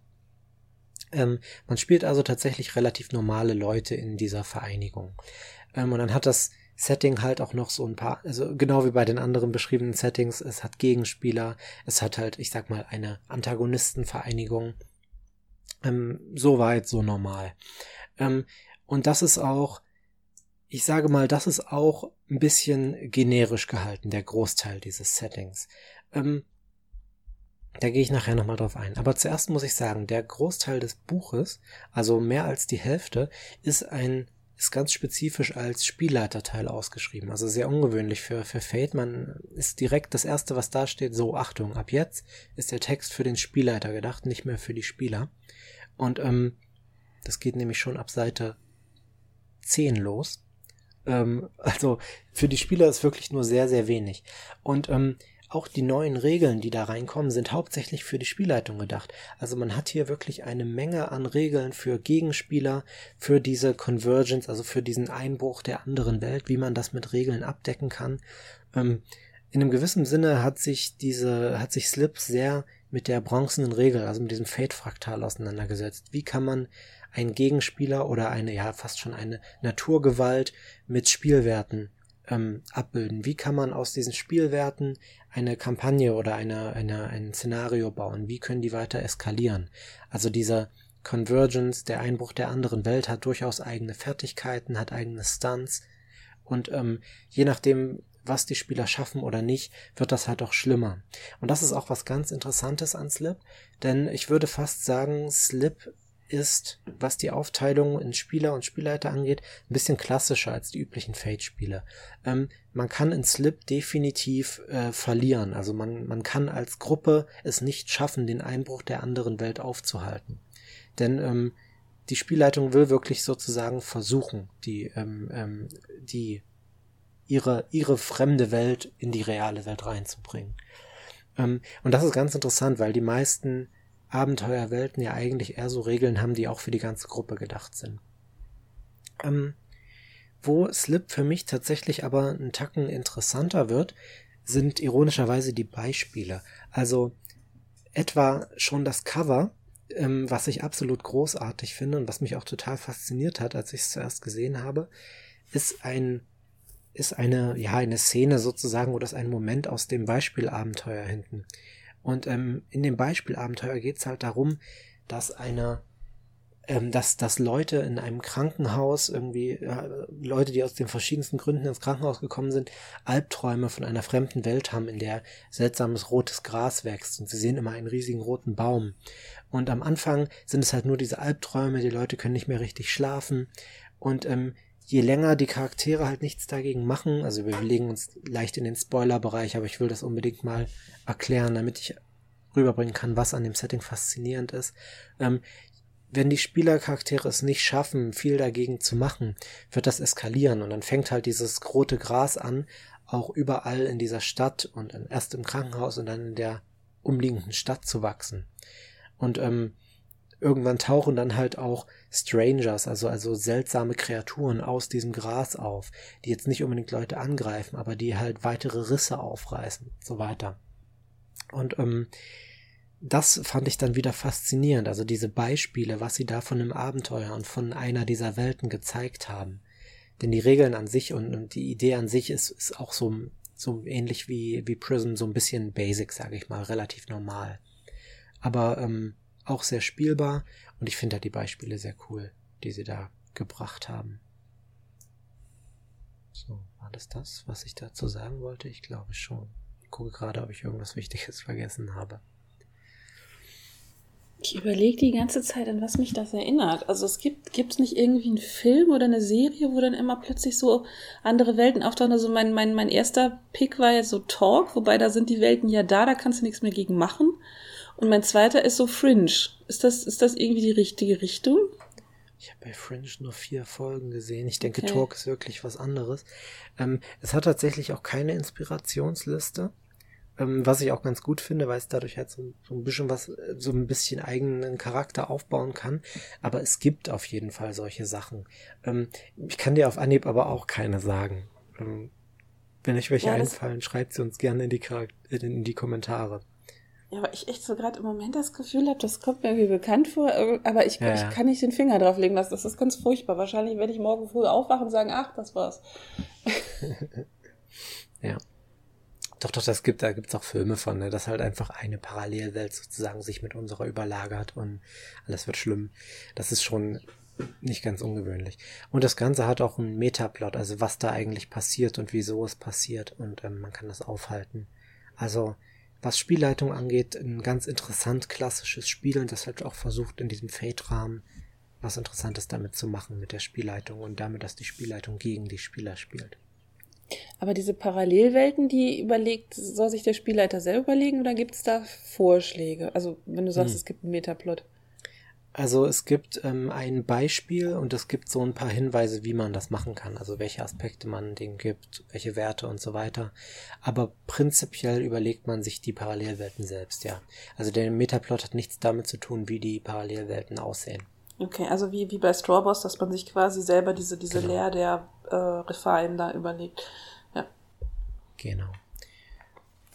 Ähm, man spielt also tatsächlich relativ normale Leute in dieser Vereinigung. Ähm, und dann hat das Setting halt auch noch so ein paar, also genau wie bei den anderen beschriebenen Settings, es hat Gegenspieler, es hat halt, ich sag mal, eine Antagonistenvereinigung. Ähm, so weit, so normal. Ähm, und das ist auch, ich sage mal, das ist auch ein bisschen generisch gehalten, der Großteil dieses Settings. Ähm, da gehe ich nachher nochmal drauf ein. Aber zuerst muss ich sagen, der Großteil des Buches, also mehr als die Hälfte, ist ein ist ganz spezifisch als Spielleiterteil ausgeschrieben. Also sehr ungewöhnlich für, für Fate. Man ist direkt das erste, was da steht, so Achtung, ab jetzt ist der Text für den Spielleiter gedacht, nicht mehr für die Spieler. Und ähm, das geht nämlich schon ab Seite 10 los. Ähm, also für die Spieler ist wirklich nur sehr, sehr wenig. Und ähm, auch die neuen Regeln, die da reinkommen, sind hauptsächlich für die Spielleitung gedacht. Also man hat hier wirklich eine Menge an Regeln für Gegenspieler, für diese Convergence, also für diesen Einbruch der anderen Welt, wie man das mit Regeln abdecken kann. Ähm, in einem gewissen Sinne hat sich diese, hat sich Slip sehr mit der bronzenen Regel, also mit diesem Fate-Fraktal auseinandergesetzt. Wie kann man einen Gegenspieler oder eine, ja, fast schon eine Naturgewalt mit Spielwerten ähm, abbilden? Wie kann man aus diesen Spielwerten eine Kampagne oder eine, eine, ein Szenario bauen? Wie können die weiter eskalieren? Also dieser Convergence, der Einbruch der anderen Welt hat durchaus eigene Fertigkeiten, hat eigene Stunts und ähm, je nachdem, was die Spieler schaffen oder nicht, wird das halt auch schlimmer. Und das ist auch was ganz Interessantes an Slip, denn ich würde fast sagen, Slip ist, was die Aufteilung in Spieler und Spielleiter angeht, ein bisschen klassischer als die üblichen Fate-Spiele. Ähm, man kann in Slip definitiv äh, verlieren. Also man, man kann als Gruppe es nicht schaffen, den Einbruch der anderen Welt aufzuhalten. Denn ähm, die Spielleitung will wirklich sozusagen versuchen, die, ähm, ähm, die ihre, ihre fremde Welt in die reale Welt reinzubringen. Ähm, und das ist ganz interessant, weil die meisten Abenteuerwelten ja eigentlich eher so Regeln haben, die auch für die ganze Gruppe gedacht sind. Ähm, wo Slip für mich tatsächlich aber einen Tacken interessanter wird, sind ironischerweise die Beispiele. Also etwa schon das Cover, ähm, was ich absolut großartig finde und was mich auch total fasziniert hat, als ich es zuerst gesehen habe, ist ein ist eine ja eine Szene sozusagen oder ist ein Moment aus dem Beispielabenteuer hinten. Und ähm, in dem Beispielabenteuer geht es halt darum, dass eine ähm, dass, dass Leute in einem Krankenhaus irgendwie, äh, Leute, die aus den verschiedensten Gründen ins Krankenhaus gekommen sind, Albträume von einer fremden Welt haben, in der seltsames rotes Gras wächst und sie sehen immer einen riesigen roten Baum. Und am Anfang sind es halt nur diese Albträume, die Leute können nicht mehr richtig schlafen und ähm, je länger die Charaktere halt nichts dagegen machen, also wir legen uns leicht in den Spoiler-Bereich, aber ich will das unbedingt mal erklären, damit ich rüberbringen kann, was an dem Setting faszinierend ist. Ähm, wenn die Spielercharaktere es nicht schaffen, viel dagegen zu machen, wird das eskalieren und dann fängt halt dieses rote Gras an, auch überall in dieser Stadt und erst im Krankenhaus und dann in der umliegenden Stadt zu wachsen. Und ähm, irgendwann tauchen dann halt auch Strangers, also, also seltsame Kreaturen aus diesem Gras auf, die jetzt nicht unbedingt Leute angreifen, aber die halt weitere Risse aufreißen so weiter. Und ähm, das fand ich dann wieder faszinierend, also diese Beispiele, was sie da von einem Abenteuer und von einer dieser Welten gezeigt haben. Denn die Regeln an sich und, und die Idee an sich ist, ist auch so, so ähnlich wie, wie Prism, so ein bisschen basic, sage ich mal, relativ normal. Aber ähm, auch sehr spielbar und ich finde da die Beispiele sehr cool, die sie da gebracht haben. So, war das das, was ich dazu sagen wollte? Ich glaube schon. Ich gucke gerade, ob ich irgendwas Wichtiges vergessen habe. Ich überlege die ganze Zeit, an was mich das erinnert. Also es gibt gibt's nicht irgendwie einen Film oder eine Serie, wo dann immer plötzlich so andere Welten auftauchen. Also mein, mein, mein erster Pick war jetzt so Talk, wobei da sind die Welten ja da, da kannst du nichts mehr gegen machen. Und mein zweiter ist so Fringe. Ist das, ist das irgendwie die richtige Richtung? Ich habe bei Fringe nur vier Folgen gesehen. Ich denke, okay. Talk ist wirklich was anderes. Ähm, es hat tatsächlich auch keine Inspirationsliste. Ähm, was ich auch ganz gut finde, weil es dadurch halt so, so, ein bisschen was, so ein bisschen eigenen Charakter aufbauen kann. Aber es gibt auf jeden Fall solche Sachen. Ähm, ich kann dir auf Anhieb aber auch keine sagen. Ähm, wenn euch welche ja, einfallen, schreibt sie uns gerne in die, in die Kommentare. Ja, aber ich echt so gerade im Moment das Gefühl habe, das kommt mir irgendwie bekannt vor, aber ich, ja, ich kann nicht den Finger drauf legen lassen. Das ist ganz furchtbar. Wahrscheinlich werde ich morgen früh aufwachen und sagen, ach, das war's. ja. Doch, doch, das gibt, da gibt's auch Filme von, ne, dass halt einfach eine Parallelwelt sozusagen sich mit unserer überlagert und alles wird schlimm. Das ist schon nicht ganz ungewöhnlich. Und das Ganze hat auch einen Metaplot, also was da eigentlich passiert und wieso es passiert und ähm, man kann das aufhalten. Also, was Spielleitung angeht, ein ganz interessant klassisches Spiel und das halt auch versucht in diesem Fate-Rahmen was Interessantes damit zu machen mit der Spielleitung und damit, dass die Spielleitung gegen die Spieler spielt. Aber diese Parallelwelten, die überlegt, soll sich der Spielleiter selber überlegen oder gibt es da Vorschläge? Also wenn du sagst, hm. es gibt einen Metaplot. Also es gibt ähm, ein Beispiel und es gibt so ein paar Hinweise, wie man das machen kann. Also welche Aspekte man denen gibt, welche Werte und so weiter. Aber prinzipiell überlegt man sich die Parallelwelten selbst, ja. Also der Metaplot hat nichts damit zu tun, wie die Parallelwelten aussehen. Okay, also wie, wie bei Strawboss, dass man sich quasi selber diese, diese genau. Leer der äh, Refine da überlegt. Ja. Genau.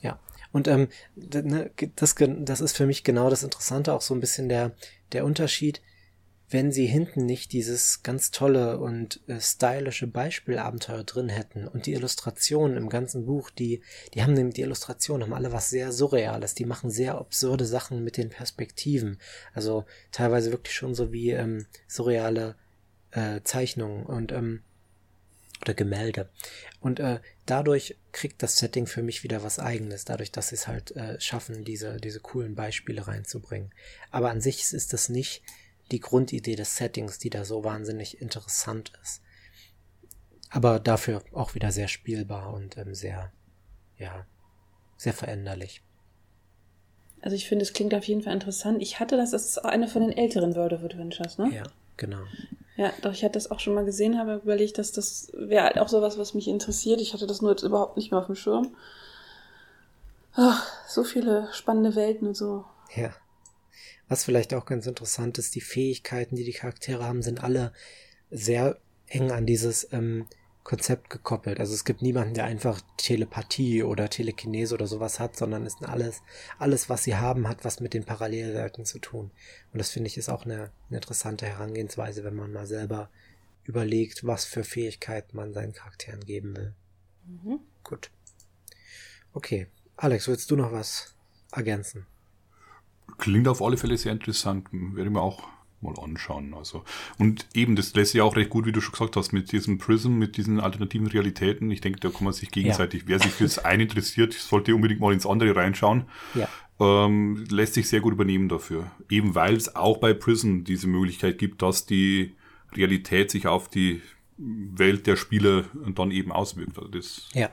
Ja. Und ähm, ne, das, das ist für mich genau das Interessante, auch so ein bisschen der, der Unterschied wenn sie hinten nicht dieses ganz tolle und äh, stylische Beispielabenteuer drin hätten und die Illustrationen im ganzen Buch, die, die haben nämlich die Illustrationen haben alle was sehr Surreales, die machen sehr absurde Sachen mit den Perspektiven, also teilweise wirklich schon so wie ähm, surreale äh, Zeichnungen. Und ähm, oder Gemälde. Und äh, dadurch kriegt das Setting für mich wieder was eigenes, dadurch, dass sie es halt äh, schaffen, diese, diese coolen Beispiele reinzubringen. Aber an sich ist das nicht die Grundidee des Settings, die da so wahnsinnig interessant ist. Aber dafür auch wieder sehr spielbar und ähm, sehr, ja, sehr veränderlich. Also ich finde, es klingt auf jeden Fall interessant. Ich hatte das, das ist eine von den älteren World of Adventures, ne? Ja, Genau. Ja, doch, ich hatte das auch schon mal gesehen, habe überlegt, dass das wäre halt auch sowas, was mich interessiert. Ich hatte das nur jetzt überhaupt nicht mehr auf dem Schirm. Ach, so viele spannende Welten und so. Ja. Was vielleicht auch ganz interessant ist, die Fähigkeiten, die die Charaktere haben, sind alle sehr eng an dieses ähm, Konzept gekoppelt. Also es gibt niemanden, der einfach Telepathie oder Telekinese oder sowas hat, sondern es ist alles, alles, was sie haben, hat was mit den Parallelwelten zu tun. Und das finde ich ist auch eine, eine interessante Herangehensweise, wenn man mal selber überlegt, was für Fähigkeiten man seinen Charakteren geben will. Mhm. Gut. Okay. Alex, willst du noch was ergänzen? Klingt auf alle Fälle sehr interessant. Werde ich mir auch mal anschauen. Also. Und eben, das lässt sich auch recht gut, wie du schon gesagt hast, mit diesem Prism, mit diesen alternativen Realitäten. Ich denke, da kann man sich gegenseitig, ja. wer sich fürs eine interessiert, sollte unbedingt mal ins andere reinschauen. Ja. Ähm, lässt sich sehr gut übernehmen dafür. Eben weil es auch bei Prism diese Möglichkeit gibt, dass die Realität sich auf die Welt der Spieler dann eben auswirkt. Also das ja.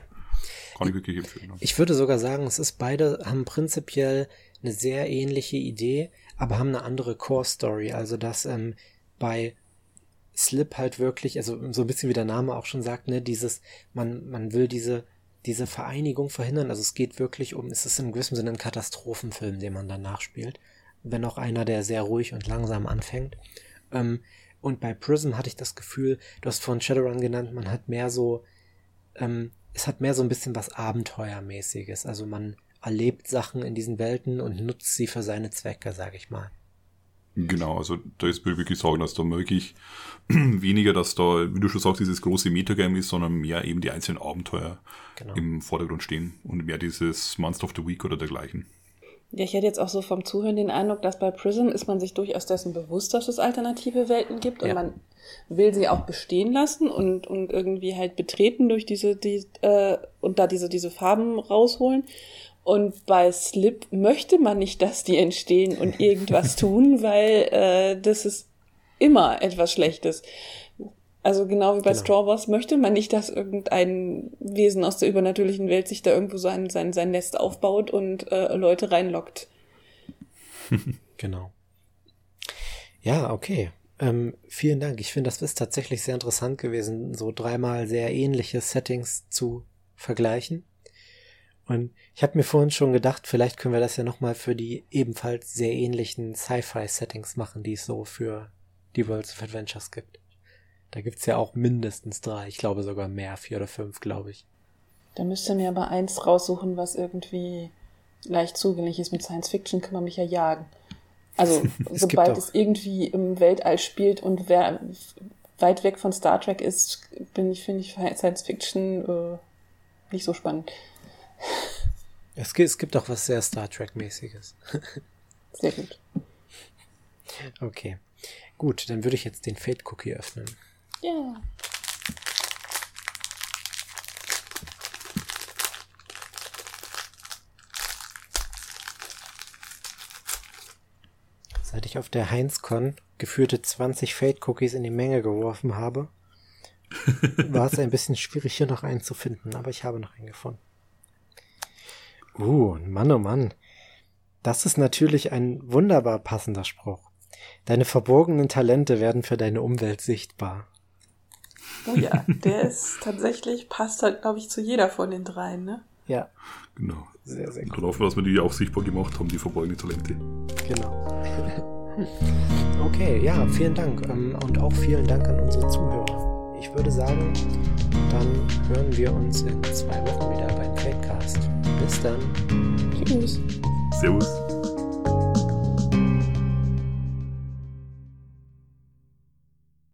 kann ich wirklich empfehlen. Ich würde sogar sagen, es ist beide haben prinzipiell eine sehr ähnliche Idee, aber haben eine andere Core-Story. Also dass ähm, bei Slip halt wirklich, also so ein bisschen wie der Name auch schon sagt, ne, dieses, man, man will diese, diese Vereinigung verhindern. Also es geht wirklich um, es ist in gewissem Sinne ein Katastrophenfilm, den man dann nachspielt. Wenn auch einer, der sehr ruhig und langsam anfängt. Ähm, und bei Prism hatte ich das Gefühl, du hast von Shadowrun genannt, man hat mehr so, ähm, es hat mehr so ein bisschen was Abenteuermäßiges. Also man, erlebt Sachen in diesen Welten und nutzt sie für seine Zwecke, sage ich mal. Genau, also da ist wirklich sagen, dass da wirklich weniger, dass da, wie du schon sagst, dieses große Metagame ist, sondern mehr eben die einzelnen Abenteuer genau. im Vordergrund stehen und mehr dieses Monster of the Week oder dergleichen. Ja, ich hätte jetzt auch so vom Zuhören den Eindruck, dass bei Prism ist man sich durchaus dessen bewusst, dass es alternative Welten gibt ja. und man will sie auch bestehen lassen und, und irgendwie halt betreten durch diese, die, äh, und da diese, diese Farben rausholen. Und bei Slip möchte man nicht, dass die entstehen und irgendwas tun, weil äh, das ist immer etwas Schlechtes. Also genau wie bei genau. Straw Wars möchte man nicht, dass irgendein Wesen aus der übernatürlichen Welt sich da irgendwo sein, sein, sein Nest aufbaut und äh, Leute reinlockt. genau. Ja, okay. Ähm, vielen Dank. Ich finde, das ist tatsächlich sehr interessant gewesen, so dreimal sehr ähnliche Settings zu vergleichen. Und ich habe mir vorhin schon gedacht, vielleicht können wir das ja nochmal für die ebenfalls sehr ähnlichen Sci-Fi-Settings machen, die es so für die Worlds of Adventures gibt. Da gibt's ja auch mindestens drei, ich glaube sogar mehr, vier oder fünf, glaube ich. Da müsst ihr mir aber eins raussuchen, was irgendwie leicht zugänglich ist. Mit Science Fiction kann man mich ja jagen. Also es sobald es irgendwie im Weltall spielt und wer weit weg von Star Trek ist, bin ich, finde ich Science Fiction äh, nicht so spannend. Es gibt, es gibt auch was sehr Star Trek-mäßiges. Sehr gut. Okay. Gut, dann würde ich jetzt den Fate Cookie öffnen. Ja. Seit ich auf der HeinzCon geführte 20 Fate Cookies in die Menge geworfen habe, war es ein bisschen schwierig, hier noch einen zu finden, aber ich habe noch einen gefunden. Uh, Mann, oh Mann. Das ist natürlich ein wunderbar passender Spruch. Deine verborgenen Talente werden für deine Umwelt sichtbar. Oh ja, der ist tatsächlich, passt halt, glaube ich, zu jeder von den dreien, ne? Ja. Genau. Sehr, sehr gut. Darauf, dass wir die auch sichtbar gemacht haben, die verborgenen Talente. Genau. okay, ja, vielen Dank. Ähm, und auch vielen Dank an unsere Zuhörer. Ich würde sagen, dann hören wir uns in zwei Wochen wieder beim Fadecast. Bis dann. Tschüss. Servus.